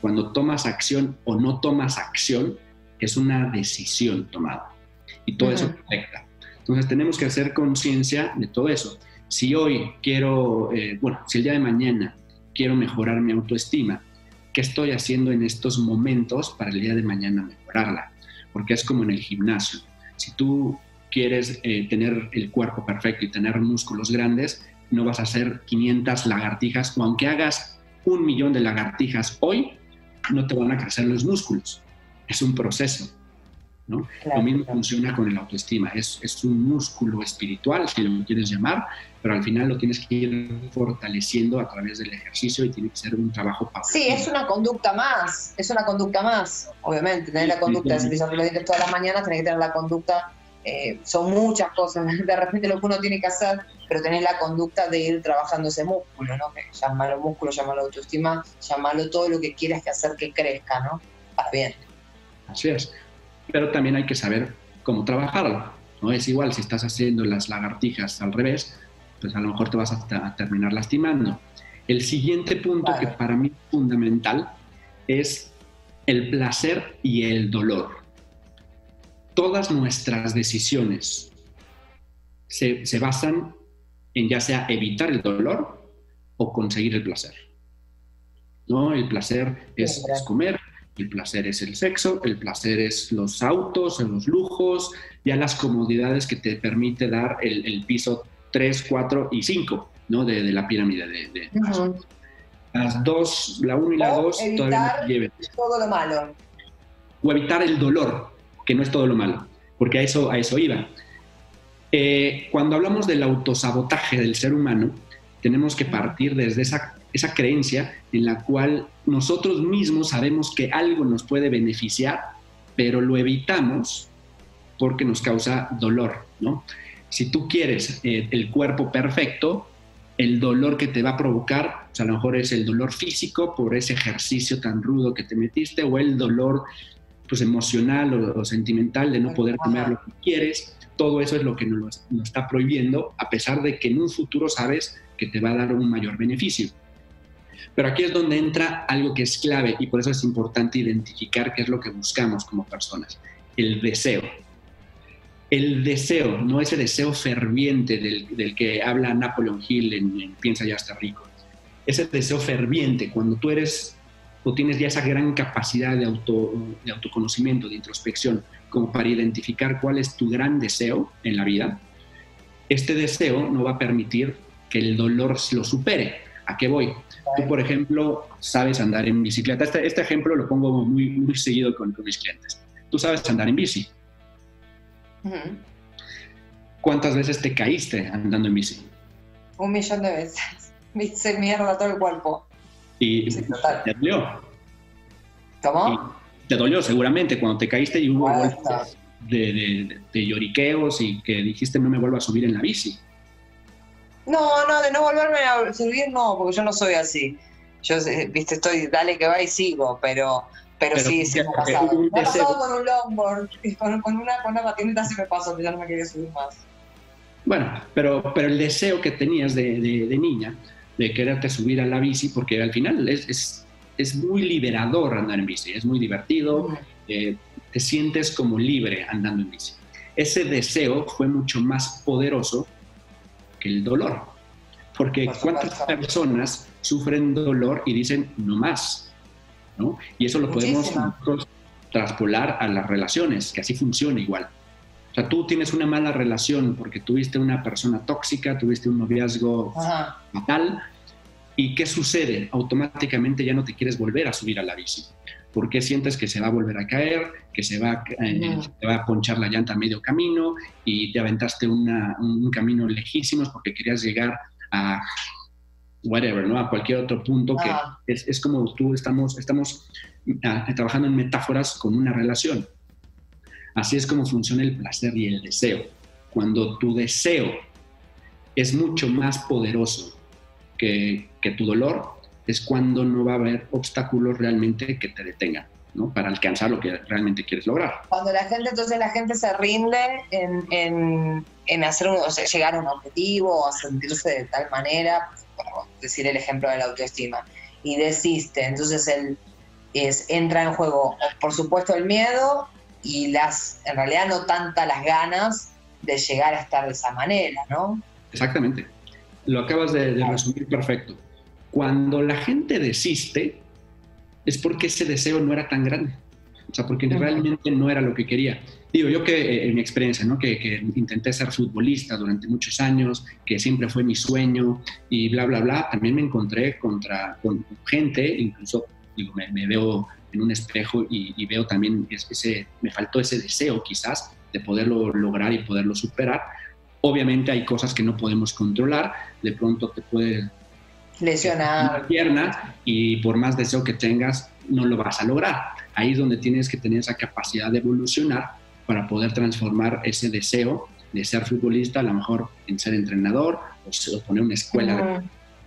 Cuando tomas acción o no tomas acción, es una decisión tomada. Y todo eso afecta. Entonces tenemos que hacer conciencia de todo eso. Si hoy quiero, eh, bueno, si el día de mañana quiero mejorar mi autoestima, ¿qué estoy haciendo en estos momentos para el día de mañana mejorarla? Porque es como en el gimnasio. Si tú quieres eh, tener el cuerpo perfecto y tener músculos grandes, no vas a hacer 500 lagartijas o aunque hagas un millón de lagartijas hoy, no te van a crecer los músculos. Es un proceso. Lo mismo funciona con el autoestima. Es, es, un músculo espiritual, si lo quieres llamar, pero al final lo tienes que ir fortaleciendo a través del ejercicio y tiene que ser un trabajo paulatino. Sí, es una conducta más, es una conducta más, obviamente. Tener la conducta de cepillar los dientes todas las mañanas, tener que tener la conducta, eh, son muchas cosas, de repente lo que uno tiene que hacer, pero tener la conducta de ir trabajando ese músculo, ¿no? Que llamarlo músculo, llamarlo autoestima, llamarlo todo lo que quieras que hacer que crezca, ¿no? Para bien. Así es pero también hay que saber cómo trabajarlo. No es igual si estás haciendo las lagartijas al revés, pues a lo mejor te vas a, terminar lastimando. El siguiente punto que para mí es fundamental es el placer y el dolor. Todas nuestras decisiones se, se basan en ya sea evitar el dolor o conseguir el placer. ¿No? El placer es comer, el placer es el sexo, el placer es los autos, los lujos, ya las comodidades que te permite dar el, piso 3, 4 y 5 ¿no? de, la pirámide de, Las dos, la 1 y la 2 todavía no lleven. todo lo malo. O evitar el dolor, que no es todo lo malo, porque a eso, a eso iba. Eh, cuando hablamos del autosabotaje del ser humano, tenemos que partir desde esa esa creencia en la cual nosotros mismos sabemos que algo nos puede beneficiar, pero lo evitamos porque nos causa dolor, ¿no? Si tú quieres eh, el cuerpo perfecto, el dolor que te va a provocar, o sea, a lo mejor es el dolor físico por ese ejercicio tan rudo que te metiste, o el dolor pues, emocional o, sentimental de no poder comer lo que quieres, todo eso es lo que nos, nos está prohibiendo, a pesar de que en un futuro sabes que te va a dar un mayor beneficio. Pero aquí es donde entra algo que es clave y por eso es importante identificar qué es lo que buscamos como personas. El deseo. El deseo, no ese deseo ferviente del, que habla Napoleon Hill en, Piensa ya está rico. Ese deseo ferviente, cuando tú eres o tienes ya esa gran capacidad de, auto, de autoconocimiento, de introspección, como para identificar cuál es tu gran deseo en la vida, este deseo no va a permitir que el dolor lo supere. ¿A qué voy? Tú, por ejemplo, sabes andar en bicicleta. Este, este ejemplo lo pongo muy, muy seguido con, mis clientes. Tú sabes andar en bici. ¿Cuántas veces te caíste andando en bici? Un millón de veces. Me hice mierda todo el cuerpo. Y te dolió. ¿Cómo? te dolió seguramente cuando te caíste y hubo de, de, lloriqueos y que dijiste no me vuelvo a subir en la bici. No, no, de no volverme a subir no, porque yo no soy así. Yo, viste, estoy, dale que va y sigo, pero, pero, sí, sí me ha pasado. Me ha pasado con un longboard, con, con, una, con una patineta sí me pasó, que ya no me quería subir más. Bueno, pero, pero el deseo que tenías de, de, niña, de quererte subir a la bici, porque al final es, es, es muy liberador andar en bici, es muy divertido, mm. eh, te sientes como libre andando en bici. Ese deseo fue mucho más poderoso el dolor. Porque cuántas personas sufren dolor y dicen no más, ¿no? Y eso lo podemos traspolar a las relaciones, que así funciona igual. O sea, tú tienes una mala relación porque tuviste una persona tóxica, tuviste un noviazgo fatal, ¿y qué sucede? Automáticamente ya no te quieres volver a subir a la bici porque sientes que se va a volver a caer, que se va, eh, va a ponchar la llanta a medio camino y te aventaste un camino lejísimos porque querías llegar a whatever, ¿no? A cualquier otro punto que ah. es, como tú estamos, estamos ah, trabajando en metáforas con una relación. Así es como funciona el placer y el deseo. Cuando tu deseo es mucho más poderoso que, que tu dolor, es cuando no va a haber obstáculos realmente que te detengan. ¿no? para alcanzar lo que realmente quieres lograr. Cuando la gente, entonces la gente se rinde en, en, en hacer un, o sea, llegar a un objetivo o a sentirse de tal manera, por decir el ejemplo de la autoestima, y desiste, entonces él es, entra en juego, por supuesto, el miedo y las, en realidad no tanta las ganas de llegar a estar de esa manera, ¿no? Exactamente. Lo acabas de resumir perfecto. Cuando la gente desiste, es porque ese deseo no era tan grande. O sea, porque realmente no era lo que quería. Digo, yo que eh, en mi experiencia, ¿no? Que, intenté ser futbolista durante muchos años, que siempre fue mi sueño y bla, bla, bla, también me encontré contra, con gente, incluso digo, me, veo en un espejo y, veo también ese, me faltó ese deseo quizás de poderlo lograr y poderlo superar. Obviamente hay cosas que no podemos controlar, de pronto te puede lesionar la pierna y por más deseo que tengas no lo vas a lograr. Ahí es donde tienes que tener esa capacidad de evolucionar para poder transformar ese deseo de ser futbolista a lo mejor en ser entrenador o, poner una escuela,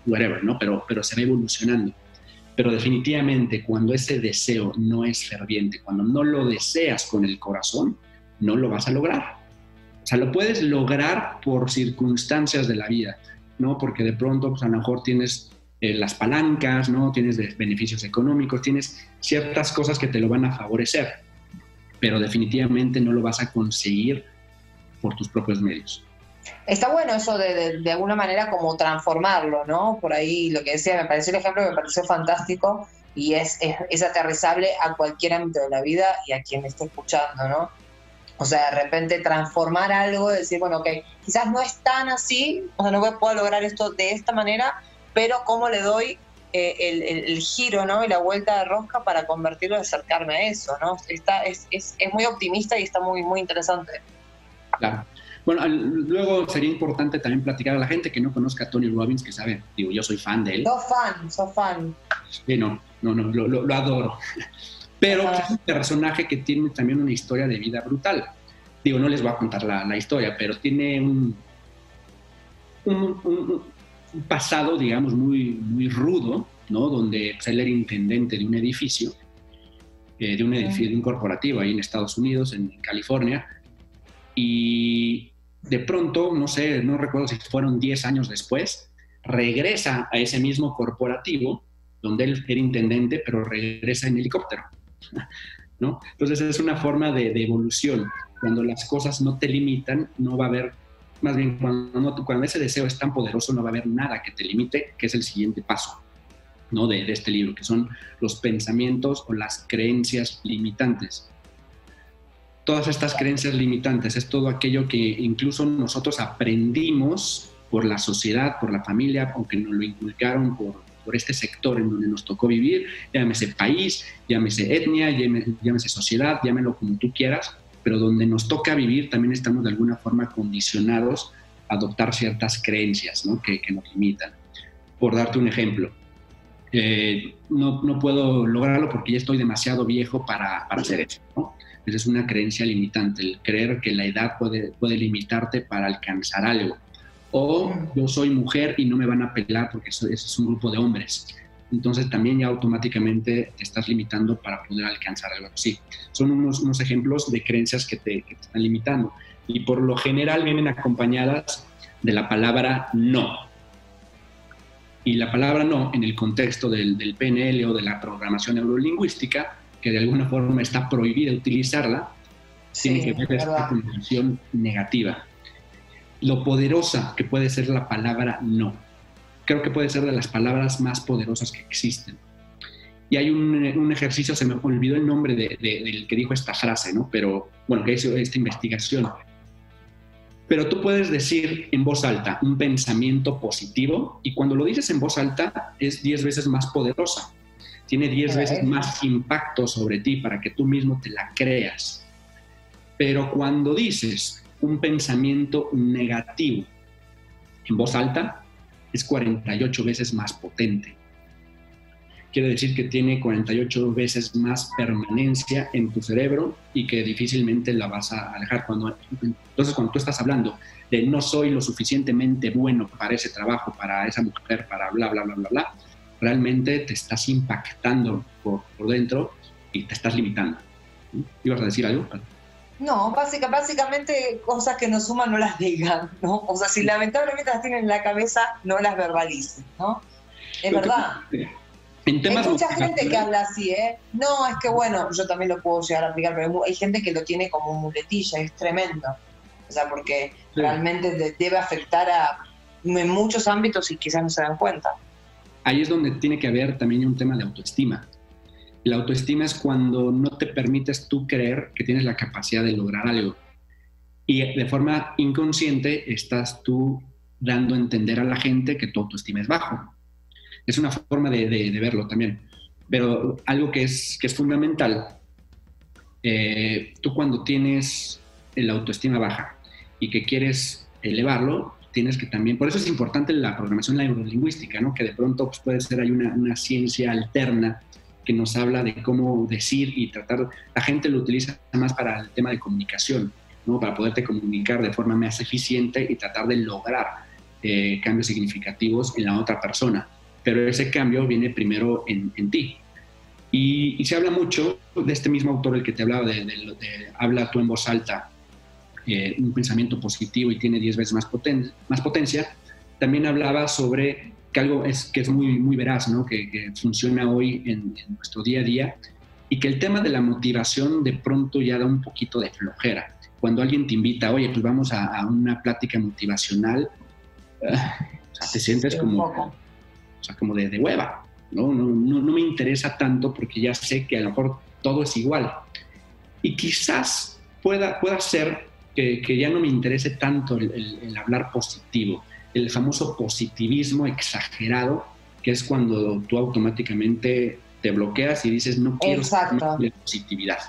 whatever, ¿no? Pero, pero se va evolucionando. Pero definitivamente cuando ese deseo no es ferviente, cuando no lo deseas con el corazón, no lo vas a lograr. O sea, lo puedes lograr por circunstancias de la vida, ¿no? Porque de pronto, pues a lo mejor tienes eh, las palancas, ¿no? Tienes beneficios económicos, tienes ciertas cosas que te lo van a favorecer, pero definitivamente no lo vas a conseguir por tus propios medios. Está bueno eso de, de, alguna manera como transformarlo, ¿no? Por ahí lo que decía, me pareció el ejemplo, me pareció fantástico y es, es, es aterrizable a cualquier ámbito de la vida y a quien esté escuchando, ¿no? O sea, de repente transformar algo, decir, bueno, ok, quizás no es tan así, o sea, no puedo lograr esto de esta manera, pero cómo le doy eh, el, giro, ¿no? Y la vuelta de rosca para convertirlo y acercarme a eso, ¿no? Está, es, es, es muy optimista y está muy, muy interesante. Claro. Bueno, luego sería importante también platicar a la gente que no conozca a Tony Robbins, que sabe, digo, yo soy fan de él. Soy fan, soy fan. Sí, no, no, no, lo, lo adoro pero es un personaje que tiene también una historia de vida brutal. Digo, no les voy a contar la, historia, pero tiene un, un, pasado, digamos, muy, muy rudo, ¿no? Donde pues, él era intendente de un edificio, eh, de un edificio, de un corporativo ahí en Estados Unidos, en, California, y de pronto, no sé, no recuerdo si fueron 10 años después, regresa a ese mismo corporativo donde él era intendente, pero regresa en helicóptero. ¿no? Entonces es una forma de, evolución. Cuando las cosas no te limitan, no va a haber, más bien cuando, cuando ese deseo es tan poderoso, no va a haber nada que te limite, que es el siguiente paso ¿no? de, de este libro, que son los pensamientos o las creencias limitantes todas estas creencias limitantes, es todo aquello que incluso nosotros aprendimos por la sociedad, por la familia, aunque nos lo inculcaron por, por este sector en donde nos tocó vivir, llámese país, llámese etnia, llámese, sociedad, llámelo como tú quieras, pero donde nos toca vivir también estamos de alguna forma condicionados a adoptar ciertas creencias ¿no? que, que, nos limitan. Por darte un ejemplo, eh, no, no, puedo lograrlo porque ya estoy demasiado viejo para, para hacer eso. ¿no? Esa es una creencia limitante, el creer que la edad puede, puede limitarte para alcanzar algo. O yo soy mujer y no me van a pelar porque eso, es un grupo de hombres. Entonces también ya automáticamente te estás limitando para poder alcanzar algo así. Son unos, unos ejemplos de creencias que te, que te están limitando. Y por lo general vienen acompañadas de la palabra no. Y la palabra no, en el contexto del, del, PNL o de la programación neurolingüística, que de alguna forma está prohibida utilizarla, tiene que ver con esta connotación negativa. Lo poderosa que puede ser la palabra no. Creo que puede ser de las palabras más poderosas que existen. Y hay un, ejercicio, se me olvidó el nombre de, del que dijo esta frase, ¿no? Pero bueno, que hizo esta investigación. Pero tú puedes decir en voz alta un pensamiento positivo y cuando lo dices en voz alta es 10 veces más poderosa tiene 10 veces más impacto sobre ti para que tú mismo te la creas. Pero cuando dices un pensamiento negativo en voz alta, es 48 veces más potente. Quiere decir que tiene 48 veces más permanencia en tu cerebro y que difícilmente la vas a alejar. Cuando, entonces, cuando tú estás hablando de no soy lo suficientemente bueno para ese trabajo, para esa mujer, para bla, bla, bla, bla, bla, realmente te estás impactando por, por dentro y te estás limitando. ¿Ibas a decir algo? No, básicamente cosas que nos suman no las digan, ¿no? O sea, si lamentablemente las tienen en la cabeza, no las verbalicen, ¿no? Es verdad. hay mucha gente que habla así, ¿eh? No, es que bueno, yo también lo puedo llegar a aplicar, pero hay gente que lo tiene como muletilla, es tremendo. O sea, porque realmente debe afectar a en muchos ámbitos y quizás no se dan cuenta ahí es donde tiene que haber también un tema de autoestima. La autoestima es cuando no te permites tú creer que tienes la capacidad de lograr algo. Y de forma inconsciente estás tú dando a entender a la gente que tu autoestima es bajo. Es una forma de, verlo también. Pero algo que es, que es fundamental, eh, tú cuando tienes la autoestima baja y que quieres elevarlo, tienes que también, por eso es importante la programación neurolingüística, ¿no? que de pronto pues, puede ser hay una, una, ciencia alterna que nos habla de cómo decir y tratar, la gente lo utiliza más para el tema de comunicación, ¿no? para poderte comunicar de forma más eficiente y tratar de lograr eh, cambios significativos en la otra persona, pero ese cambio viene primero en, en ti. Y, se habla mucho de este mismo autor, el que te hablaba de, habla tú en voz alta, eh, un pensamiento positivo y tiene 10 veces más, más potencia, también hablaba sobre que algo es, que es muy, muy veraz, ¿no? que, funciona hoy en, nuestro día a día y que el tema de la motivación de pronto ya da un poquito de flojera. Cuando alguien te invita, oye, pues vamos a, una plática motivacional, ah, te sientes como, o sea, como de, de hueva, ¿no? No, ¿no? no me interesa tanto porque ya sé que a lo mejor todo es igual. Y quizás pueda, pueda ser que, ya no me interese tanto el, hablar positivo, el famoso positivismo exagerado, que es cuando tú automáticamente te bloqueas y dices, no quiero ser positividad.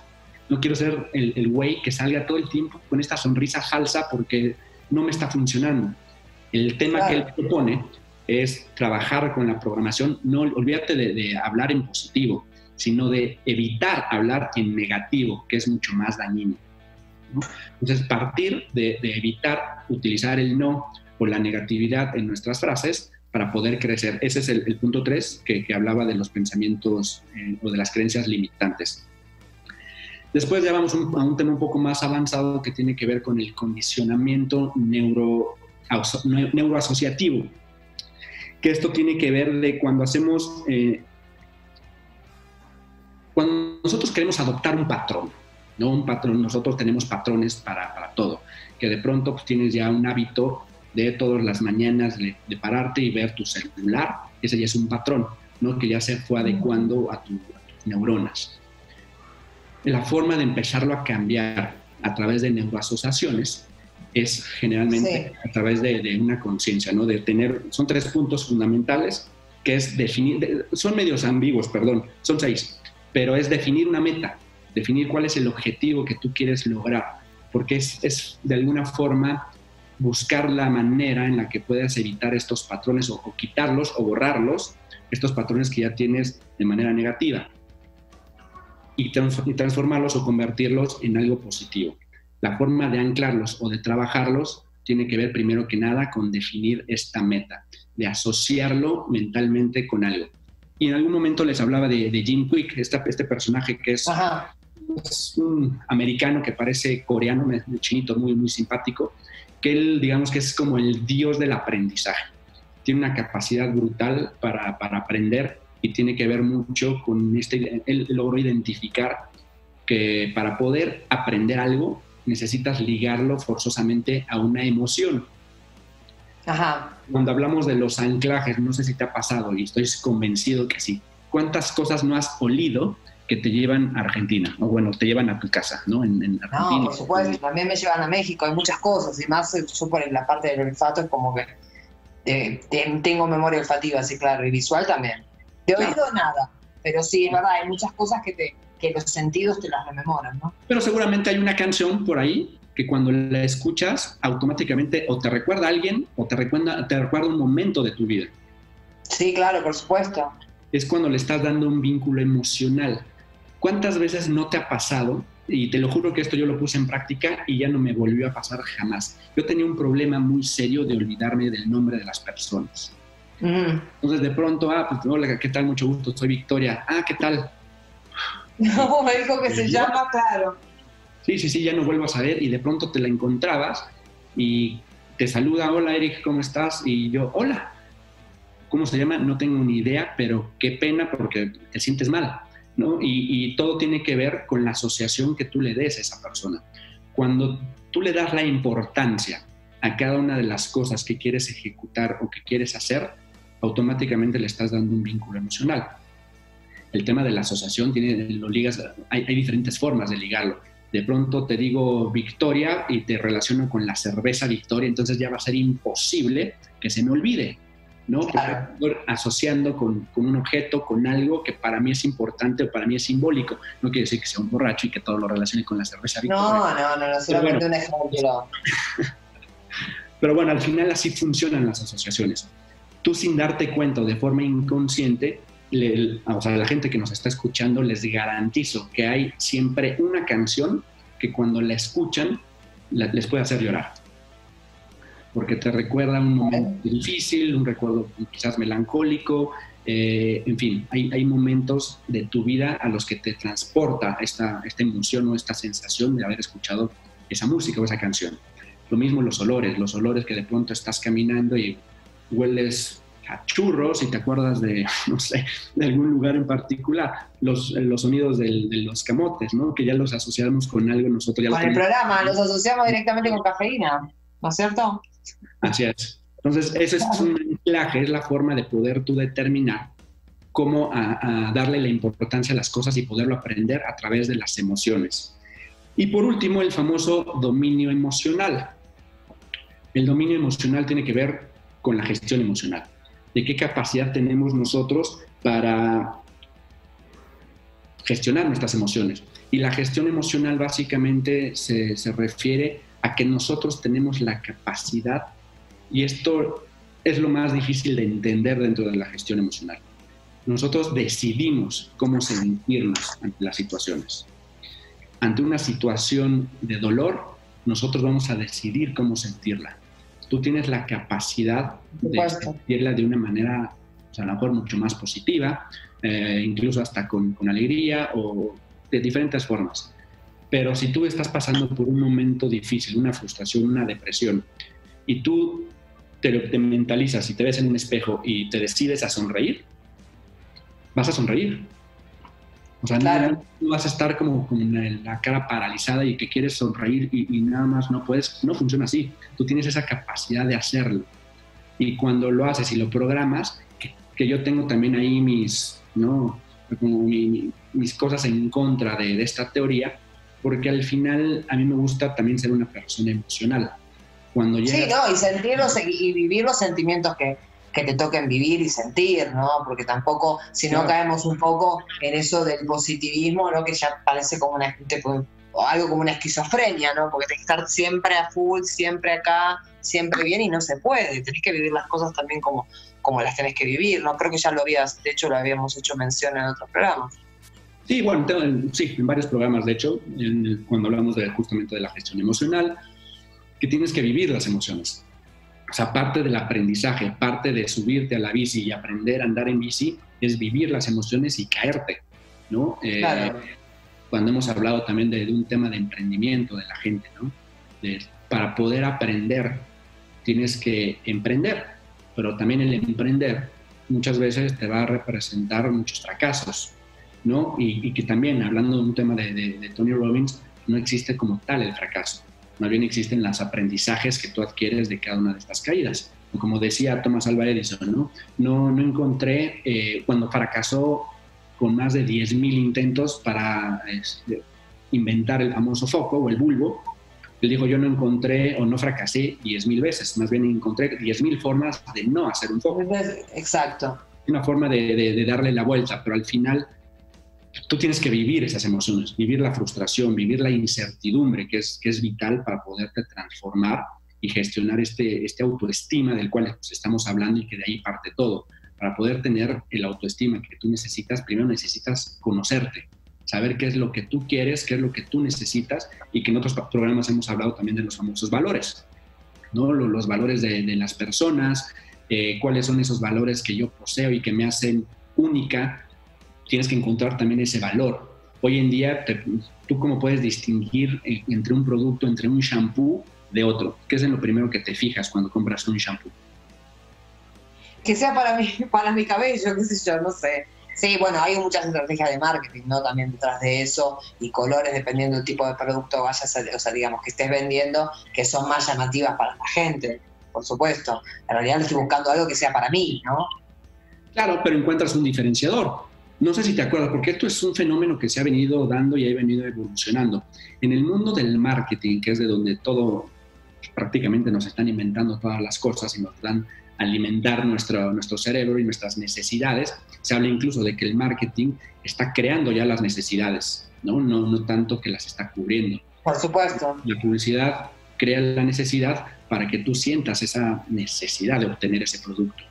No quiero ser el güey que salga todo el tiempo con esta sonrisa falsa porque no me está funcionando. El tema que él propone es trabajar con la programación, no olvídate de, de, hablar en positivo, sino de evitar hablar en negativo, que es mucho más dañino. Entonces, partir de, evitar utilizar el no o la negatividad en nuestras frases para poder crecer. Ese es el, punto 3 que, hablaba de los pensamientos eh, o de las creencias limitantes. Después ya vamos a un tema un poco más avanzado que tiene que ver con el condicionamiento neuro, neuroasociativo, que esto tiene que ver de cuando hacemos eh, nosotros queremos adoptar un patrón, ¿no? Un patrón, nosotros tenemos patrones para, para todo, que de pronto pues, tienes ya un hábito de todas las mañanas de, pararte y ver tu celular, ese ya es un patrón, ¿no? Que ya se fue adecuando a, tus neuronas. La forma de empezarlo a cambiar a través de neuroasociaciones es generalmente a través de, una conciencia, ¿no? De tener, son tres puntos fundamentales, que es definir, son medios ambiguos, perdón, son seis, pero es definir una meta, definir cuál es el objetivo que tú quieres lograr, porque es, es de alguna forma buscar la manera en la que puedas evitar estos patrones o, quitarlos o borrarlos, estos patrones que ya tienes de manera negativa, y transformarlos o convertirlos en algo positivo. La forma de anclarlos o de trabajarlos tiene que ver primero que nada con definir esta meta, de asociarlo mentalmente con algo. Y en algún momento les hablaba de, Jim Quick, este personaje que es, un americano que parece coreano, un chinito muy, muy simpático, que él, digamos que es como el dios del aprendizaje. Tiene una capacidad brutal para, para aprender y tiene que ver mucho con este, él logró identificar que para poder aprender algo necesitas ligarlo forzosamente a una emoción. Ajá. Cuando hablamos de los anclajes, no sé si te ha pasado y estoy convencido que sí. ¿Cuántas cosas no has olido que te llevan a Argentina? O bueno, te llevan a tu casa, ¿no? En, Argentina. No, por supuesto, también me llevan a México, hay muchas cosas y más eh, yo por la parte del olfato es como que eh, tengo memoria olfativa, sí, claro, y visual también. De oído nada, pero sí, es verdad, hay muchas cosas que te, que los sentidos te las rememoran, ¿no? Pero seguramente hay una canción por ahí que cuando la escuchas automáticamente o te recuerda a alguien o te recuerda, te recuerda un momento de tu vida. Sí, claro, por supuesto. Es cuando le estás dando un vínculo emocional. ¿Cuántas veces no te ha pasado? Y te lo juro que esto yo lo puse en práctica y ya no me volvió a pasar jamás. Yo tenía un problema muy serio de olvidarme del nombre de las personas. Entonces de pronto, ah, pues hola, ¿qué tal? Mucho gusto, soy Victoria. Ah, ¿qué tal? No, me dijo que se llama, claro. Sí, sí, sí, ya no vuelvo a saber y de pronto te la encontrabas y te saluda, hola Eric, ¿cómo estás? Y yo, hola. ¿Cómo se llama? No tengo ni idea, pero qué pena porque te sientes mal, ¿no? Y, todo tiene que ver con la asociación que tú le des a esa persona. Cuando tú le das la importancia a cada una de las cosas que quieres ejecutar o que quieres hacer, automáticamente le estás dando un vínculo emocional el tema de la asociación tiene, lo ligas, hay, diferentes formas de ligarlo. De pronto te digo Victoria y te relaciono con la cerveza Victoria, entonces ya va a ser imposible que se me olvide, ¿no? Porque asociando con, un objeto, con algo que para mí es importante o para mí es simbólico. No quiere decir que sea un borracho y que todo lo relacione con la cerveza Victoria. No, no, no, no solamente un ejemplo. Pero bueno, al final así funcionan las asociaciones. Tú sin darte cuenta de forma inconsciente o sea, la gente que nos está escuchando, les garantizo que hay siempre una canción que cuando la escuchan les puede hacer llorar. Porque te recuerda un momento difícil, un recuerdo quizás melancólico, eh, en fin, hay, hay, momentos de tu vida a los que te transporta esta, esta emoción o esta sensación de haber escuchado esa música o esa canción. Lo mismo los olores, los olores que de pronto estás caminando y hueles a churros, si te acuerdas de, no sé, de algún lugar en particular, los, los sonidos de los camotes, ¿no? Que ya los asociamos con algo nosotros. Ya con el programa, los asociamos directamente con cafeína, ¿no es cierto? Así es. Entonces, ese es un anclaje, es la forma de poder tú determinar cómo a, darle la importancia a las cosas y poderlo aprender a través de las emociones. Y por último, el famoso dominio emocional. El dominio emocional tiene que ver con la gestión emocional de qué capacidad tenemos nosotros para gestionar nuestras emociones. Y la gestión emocional básicamente se, refiere a que nosotros tenemos la capacidad, y esto es lo más difícil de entender dentro de la gestión emocional. Nosotros decidimos cómo sentirnos ante las situaciones. Ante una situación de dolor, nosotros vamos a decidir cómo sentirla tú tienes la capacidad de sentirla de una manera, a lo mejor mucho más positiva, eh, incluso hasta con, alegría o de diferentes formas. Pero si tú estás pasando por un momento difícil, una frustración, una depresión, y tú te, te mentalizas y te ves en un espejo y te decides a sonreír, vas a sonreír. O sea, no, vas a estar como con la cara paralizada y que quieres sonreír y, nada más no puedes. No funciona así. Tú tienes esa capacidad de hacerlo. Y cuando lo haces y lo programas, que, yo tengo también ahí mis, ¿no? Como mis cosas en contra de, de esta teoría, porque al final a mí me gusta también ser una persona emocional. Cuando Sí, no, y sentir y vivir los sentimientos que, que te toquen vivir y sentir, ¿no? Porque tampoco, si no caemos un poco en eso del positivismo, ¿no? Que ya parece como una algo como una esquizofrenia, ¿no? Porque tenés que estar siempre a full, siempre acá, siempre bien y no se puede. Tenés que vivir las cosas también como, como las tenés que vivir, ¿no? Creo que ya lo habías, de hecho lo habíamos hecho mención en otros programas. Sí, bueno, sí, en varios programas, de hecho, cuando hablamos de, justamente de la gestión emocional, que tienes que vivir las emociones. O sea, parte del aprendizaje, parte de subirte a la bici y aprender a andar en bici es vivir las emociones y caerte, ¿no? Eh, cuando hemos hablado también de, un tema de emprendimiento de la gente, ¿no? para poder aprender tienes que emprender, pero también el emprender muchas veces te va a representar muchos fracasos, ¿no? Y, que también, hablando de un tema de, de Tony Robbins, no existe como tal el fracaso más bien existen los aprendizajes que tú adquieres de cada una de estas caídas. Como decía Thomas Alva Edison, ¿no? No, no encontré, eh, cuando fracasó con más de 10.000 intentos para este, inventar el famoso foco o el bulbo, él dijo, yo no encontré o no fracasé 10.000 veces, más bien encontré 10.000 formas de no hacer un foco. Exacto. Una forma de, de darle la vuelta, pero al final tú tienes que vivir esas emociones, vivir la frustración, vivir la incertidumbre, que es, que es vital para poderte transformar y gestionar este, este autoestima del cual pues, estamos hablando y que de ahí parte todo. Para poder tener el autoestima que tú necesitas, primero necesitas conocerte, saber qué es lo que tú quieres, qué es lo que tú necesitas y que en otros programas hemos hablado también de los famosos valores, ¿no? los, valores de, las personas, eh, cuáles son esos valores que yo poseo y que me hacen única tienes que encontrar también ese valor. Hoy en día, ¿tú cómo puedes distinguir entre un producto, entre un shampoo de otro? ¿Qué es en lo primero que te fijas cuando compras un shampoo? Que sea para mi, para mi cabello, qué sé yo, no sé. Sí, bueno, hay muchas estrategias de marketing, ¿no? También detrás de eso, y colores dependiendo del tipo de producto vayas a, o sea, digamos, que estés vendiendo, que son más llamativas para la gente, por supuesto. En realidad estoy buscando algo que sea para mí, ¿no? Claro, pero encuentras un diferenciador. No sé si te acuerdas, porque esto es un fenómeno que se ha venido dando y ha venido evolucionando. En el mundo del marketing, que es de donde todo, prácticamente nos están inventando todas las cosas y nos dan alimentar nuestro, nuestro cerebro y nuestras necesidades, se habla incluso de que el marketing está creando ya las necesidades, ¿no? No, no tanto que las está cubriendo. Por supuesto. La publicidad crea la necesidad para que tú sientas esa necesidad de obtener ese producto.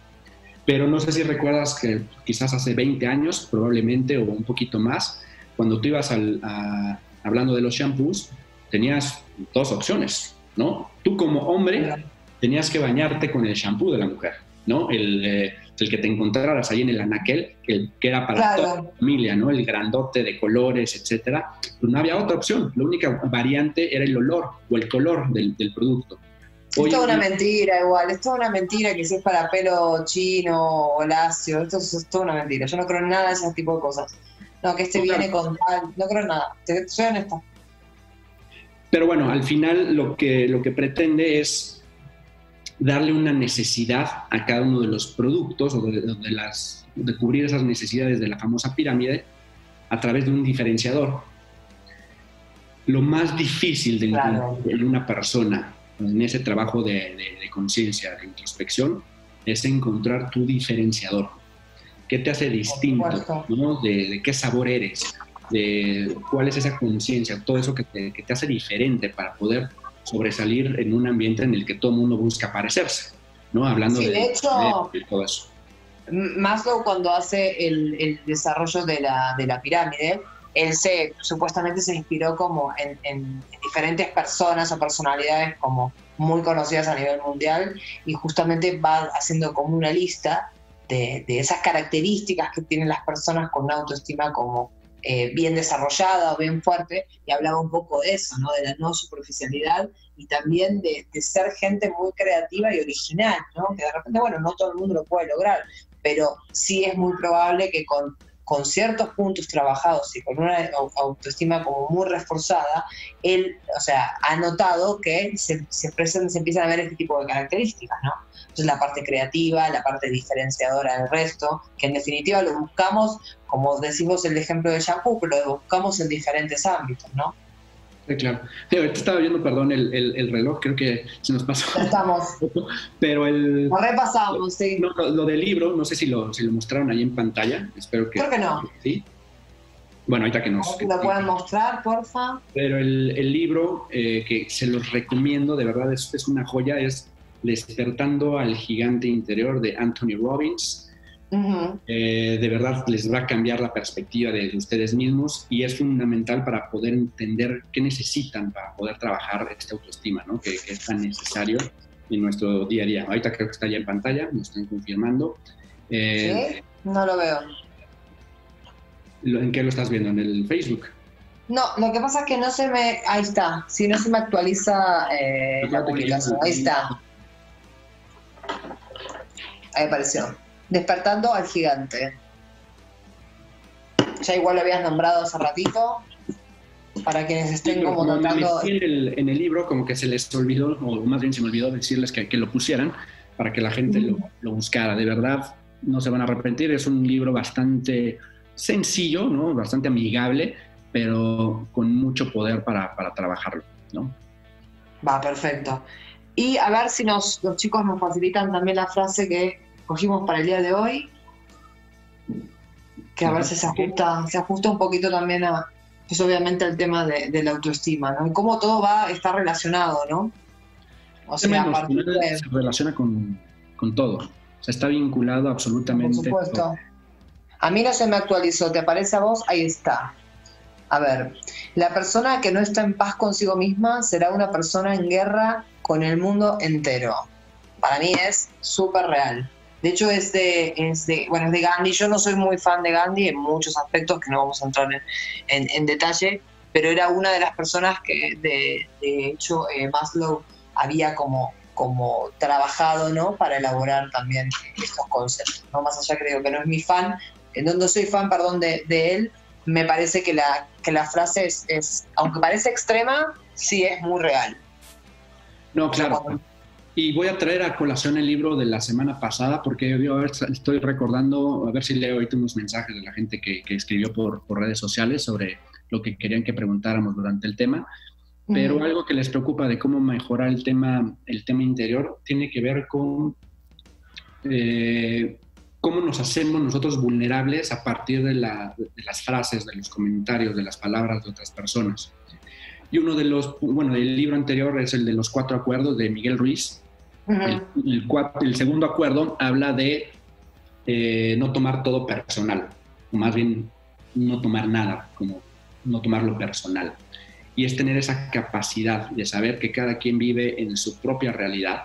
Pero no sé si recuerdas que quizás hace 20 años, probablemente, o un poquito más, cuando tú ibas al, hablando de los shampoos, tenías dos opciones, ¿no? Tú como hombre tenías que bañarte con el shampoo de la mujer, ¿no? El, eh, el que te encontraras ahí en el anaquel, el que era para toda la familia, ¿no? El grandote de colores, etcétera. Pero no había otra opción. La única variante era el olor o el color del, del producto. Es toda una mentira igual, es toda una mentira que si es para pelo chino o lacio, esto es, toda una mentira. Yo no creo en nada de ese tipo de cosas. No, que este viene con tal, no creo en nada, soy honesta. Pero bueno, al final lo que, lo que pretende es darle una necesidad a cada uno de los productos o de, las, de cubrir esas necesidades de la famosa pirámide a través de un diferenciador. Lo más difícil de en una persona en ese trabajo de, conciencia, de introspección, es encontrar tu diferenciador. ¿Qué te hace distinto? De, qué sabor eres? De cuál es esa conciencia, todo eso que te, hace diferente para poder sobresalir en un ambiente en el que todo el mundo busca parecerse, ¿no? Hablando de, hecho, todo eso. Maslow cuando hace el, desarrollo de la, de la pirámide, él se supuestamente se inspiró como en, diferentes personas o personalidades como muy conocidas a nivel mundial y justamente va haciendo como una lista de, esas características que tienen las personas con una autoestima como eh, bien desarrollada o bien fuerte y hablaba un poco de eso, ¿no? de la no superficialidad y también de, de, ser gente muy creativa y original, ¿no? que de repente, bueno, no todo el mundo lo puede lograr, pero sí es muy probable que con con ciertos puntos trabajados y con una autoestima como muy reforzada, él, o sea, ha notado que se, se, se empiezan a ver este tipo de características, ¿no? Entonces la parte creativa, la parte diferenciadora del resto, que en definitiva lo buscamos, como decimos el ejemplo del shampoo, pero lo buscamos en diferentes ámbitos, ¿no? Sí, claro. ahorita estaba viendo, perdón, el, el, reloj, creo que se nos pasó. estamos. Pero el. Lo repasamos, sí. No, lo, del libro, no sé si lo, si lo mostraron ahí en pantalla. Espero que. Creo que no. Sí. Bueno, ahorita que nos. ¿Lo pueden mostrar, porfa? Pero el, el libro, eh, que se los recomiendo, de verdad, es, es una joya, es Despertando al Gigante Interior de Anthony Robbins. Eh, de verdad les va a cambiar la perspectiva de ustedes mismos y es fundamental para poder entender qué necesitan para poder trabajar esta autoestima, ¿no? que, es tan necesario en nuestro día a día. Ahorita creo que está ya en pantalla, nos están confirmando. Eh, ¿Sí? No lo veo. ¿En qué lo estás viendo? ¿En el Facebook? No, lo que pasa es que no se me... Ahí está, si no se me actualiza eh, la publicación. Ahí está. Ahí apareció. Despertando al gigante. Ya igual lo habías nombrado hace ratito. Para quienes estén como notando. En el, en el libro, como que se les olvidó, o más bien se me olvidó decirles que, que lo pusieran para que la gente lo, lo, buscara. De verdad, no se van a arrepentir. Es un libro bastante sencillo, ¿no? bastante amigable, pero con mucho poder para, para trabajarlo. ¿no? Va, perfecto. Y a ver si nos, los chicos nos facilitan también la frase que cogimos para el día de hoy, que a ver si se ajusta, se ajusta un poquito también a, pues obviamente al tema de, la autoestima, ¿no? Y cómo todo va, está relacionado, ¿no? O sea, a se relaciona con, con, todo. O sea, está vinculado absolutamente. Por supuesto. A mí no se me actualizó, ¿te aparece a vos? Ahí está. A ver, la persona que no está en paz consigo misma será una persona en guerra con el mundo entero. Para mí es súper real. De hecho, es de, es de, bueno, es de Gandhi. Yo no soy muy fan de Gandhi en muchos aspectos que no vamos a entrar en, en, detalle, pero era una de las personas que, de, de hecho, eh, Maslow había como, como trabajado ¿no? para elaborar también estos conceptos. ¿no? Más allá creo que no es mi fan, no, no soy fan, perdón, de, de, él, me parece que la, que la frase es, es, aunque parece extrema, sí es muy real. No, claro. Y voy a traer a colación el libro de la semana pasada porque yo estoy recordando, a ver si leo ahorita unos mensajes de la gente que, escribió por, redes sociales sobre lo que querían que preguntáramos durante el tema. Pero algo que les preocupa de cómo mejorar el tema, el tema interior tiene que ver con eh, cómo nos hacemos nosotros vulnerables a partir de, de, las frases, de los comentarios, de las palabras de otras personas. Y uno de los, bueno, el libro anterior es el de los cuatro acuerdos de Miguel Ruiz, el, segundo acuerdo habla de eh, no tomar todo personal, o más bien no tomar nada, como no tomarlo personal. Y es tener esa capacidad de saber que cada quien vive en su propia realidad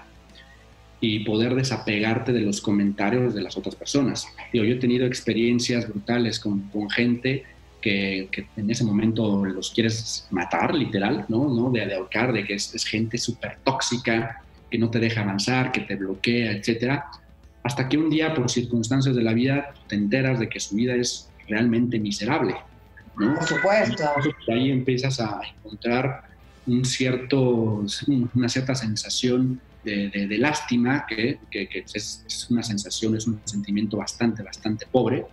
y poder desapegarte de los comentarios de las otras personas. yo he tenido experiencias brutales con, con gente que, en ese momento los quieres matar, literal, ¿no? ¿no? De, de ahorcar, de que es, es gente súper tóxica, que no te deja avanzar, que te bloquea, etcétera, hasta que un día, por circunstancias de la vida, te enteras de que su vida es realmente miserable. ¿no? Por supuesto. Y ahí empiezas a encontrar un cierto, una cierta sensación de, de, lástima, que, que, es, es, una sensación, es un sentimiento bastante, bastante pobre,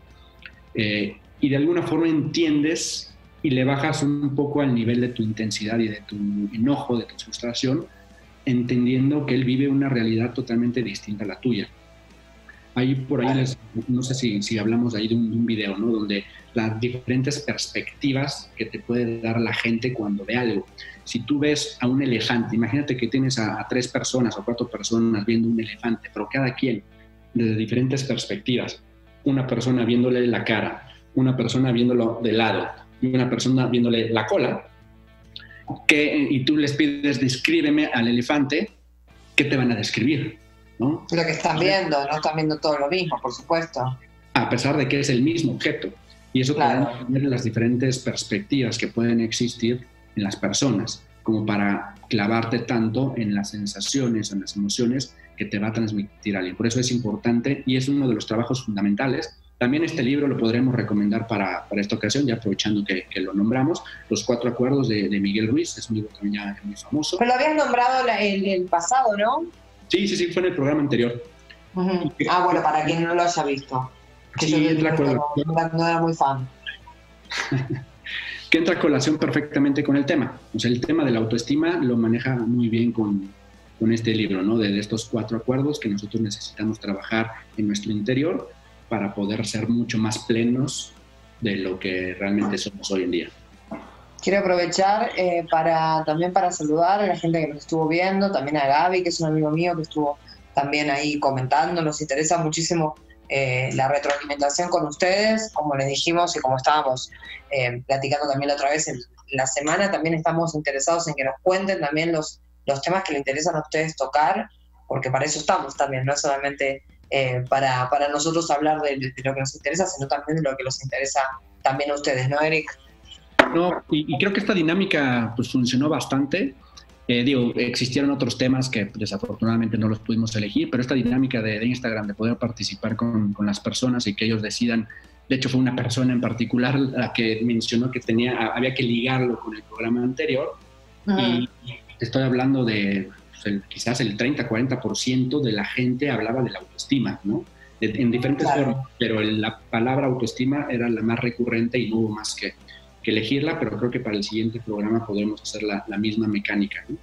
eh, y de alguna forma entiendes y le bajas un poco al nivel de tu intensidad y de tu enojo, de tu frustración, entendiendo que él vive una realidad totalmente distinta a la tuya. Ahí por ahí, les, no sé si, si, hablamos ahí de un, de un, video, ¿no? Donde las diferentes perspectivas que te puede dar la gente cuando ve algo. Si tú ves a un elefante, imagínate que tienes a, a tres personas o cuatro personas viendo un elefante, pero cada quien desde diferentes perspectivas. Una persona viéndole la cara, una persona viéndolo de lado y una persona viéndole la cola, que, y tú les pides descríbeme al elefante, ¿qué te van a describir? ¿no? Lo que están viendo, no están viendo todo lo mismo, por supuesto. A pesar de que es el mismo objeto. Y eso claro. puede las diferentes perspectivas que pueden existir en las personas, como para clavarte tanto en las sensaciones, en las emociones que te va a transmitir alguien. Por eso es importante y es uno de los trabajos fundamentales También este libro lo podremos recomendar para, para esta ocasión, ya aprovechando que, que, lo nombramos, Los Cuatro Acuerdos de, de, Miguel Ruiz, es un libro también ya muy famoso. Pero lo habías nombrado la, el, pasado, ¿no? Sí, sí, sí, fue en el programa anterior. Uh -huh. Ah, bueno, para quien no lo haya visto. Que sí, yo entra no, no, no era muy fan. que entra a colación perfectamente con el tema. O sea, el tema de la autoestima lo maneja muy bien con, con este libro, ¿no? De, de, estos cuatro acuerdos que nosotros necesitamos trabajar en nuestro interior para poder ser mucho más plenos de lo que realmente somos hoy en día. Quiero aprovechar eh, para también para saludar a la gente que nos estuvo viendo, también a Gaby, que es un amigo mío que estuvo también ahí comentando. Nos interesa muchísimo eh, la retroalimentación con ustedes, como les dijimos y como estábamos eh, platicando también la otra vez en la semana, también estamos interesados en que nos cuenten también los, los temas que les interesan a ustedes tocar, porque para eso estamos también, no solamente eh, para, para nosotros hablar de, de, lo que nos interesa, sino también de lo que les interesa también a ustedes, ¿no, Eric? No, y, y creo que esta dinámica pues funcionó bastante. Eh, digo, existieron otros temas que desafortunadamente no los pudimos elegir, pero esta dinámica de, de Instagram, de poder participar con, con, las personas y que ellos decidan, de hecho fue una persona en particular la que mencionó que tenía, había que ligarlo con el programa anterior, uh -huh. y estoy hablando de pues, el, quizás el 30-40% de la gente hablaba de la autoestima, ¿no? De, en diferentes claro. formas, pero la palabra autoestima era la más recurrente y no hubo más que, que elegirla, pero creo que para el siguiente programa podremos hacer la, la misma mecánica. ¿no?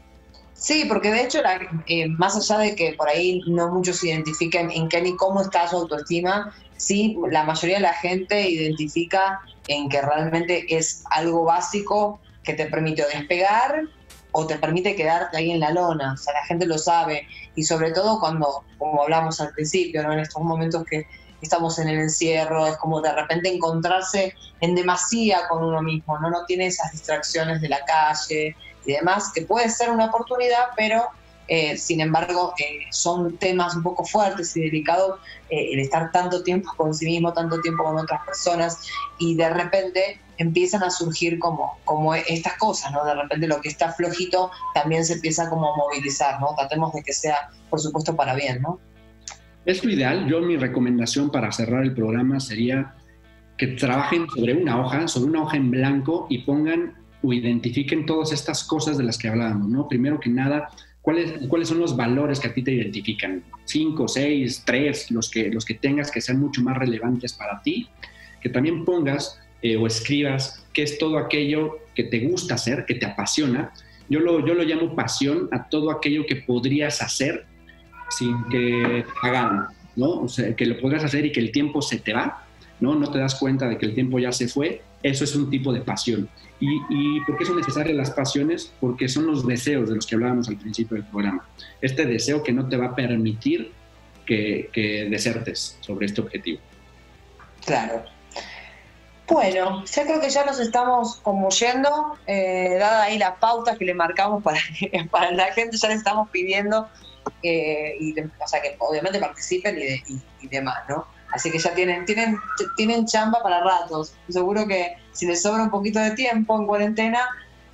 Sí, porque de hecho, la, eh, más allá de que por ahí no muchos se identifiquen en qué ni cómo está su autoestima, sí, la mayoría de la gente identifica en que realmente es algo básico que te permite despegar o te permite quedarte ahí en la lona, o sea, la gente lo sabe, y sobre todo cuando, como hablamos al principio, ¿no? en estos momentos que estamos en el encierro, es como de repente encontrarse en demasía con uno mismo, no, no tiene esas distracciones de la calle y demás, que puede ser una oportunidad, pero eh, sin embargo eh, son temas un poco fuertes y delicados eh, el estar tanto tiempo con sí mismo, tanto tiempo con otras personas y de repente empiezan a surgir como, como estas cosas, ¿no? De repente lo que está flojito también se empieza como a movilizar, ¿no? Tratemos de que sea, por supuesto, para bien, ¿no? Es lo ideal. Yo mi recomendación para cerrar el programa sería que trabajen sobre una hoja, sobre una hoja en blanco y pongan o identifiquen todas estas cosas de las que hablábamos, ¿no? Primero que nada, ¿cuáles, cuáles son los valores que a ti te identifican? Cinco, seis, tres, los que, los que tengas que sean mucho más relevantes para ti. Que también pongas eh, o escribas qué es todo aquello que te gusta hacer, que te apasiona. Yo lo, yo lo llamo pasión a todo aquello que podrías hacer sin que hagan, ¿no? O sea, que lo podrás hacer y que el tiempo se te va, ¿no? No te das cuenta de que el tiempo ya se fue. Eso es un tipo de pasión. ¿Y, y por qué son necesarias las pasiones? Porque son los deseos de los que hablábamos al principio del programa. Este deseo que no te va a permitir que, que desertes sobre este objetivo. Claro, bueno, ya creo que ya nos estamos como yendo, eh, dada ahí las pautas que le marcamos para, para la gente, ya les estamos pidiendo, eh, y, o sea, que obviamente participen y, de, y, y, demás, ¿no? Así que ya tienen, tienen, tienen chamba para ratos. Seguro que si les sobra un poquito de tiempo en cuarentena,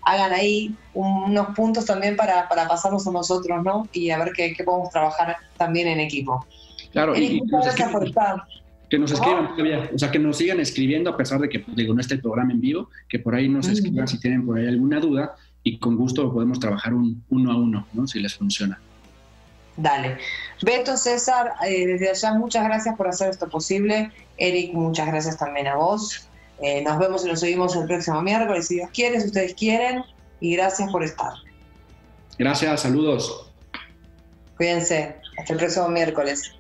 hagan ahí unos puntos también para, para pasarnos a nosotros, ¿no? Y a ver qué, qué podemos trabajar también en equipo. Claro, y, muchas gracias por estar que nos escriban todavía, o sea, que nos sigan escribiendo a pesar de que, digo, no está el programa en vivo, que por ahí nos escriban si tienen por ahí alguna duda y con gusto podemos trabajar un, uno a uno, ¿no? Si les funciona. Dale. Beto, César, eh, desde allá muchas gracias por hacer esto posible. Eric, muchas gracias también a vos. Eh, nos vemos y nos seguimos el próximo miércoles, si Dios quiere, si ustedes quieren, y gracias por estar. Gracias, saludos. Cuídense, hasta el próximo miércoles.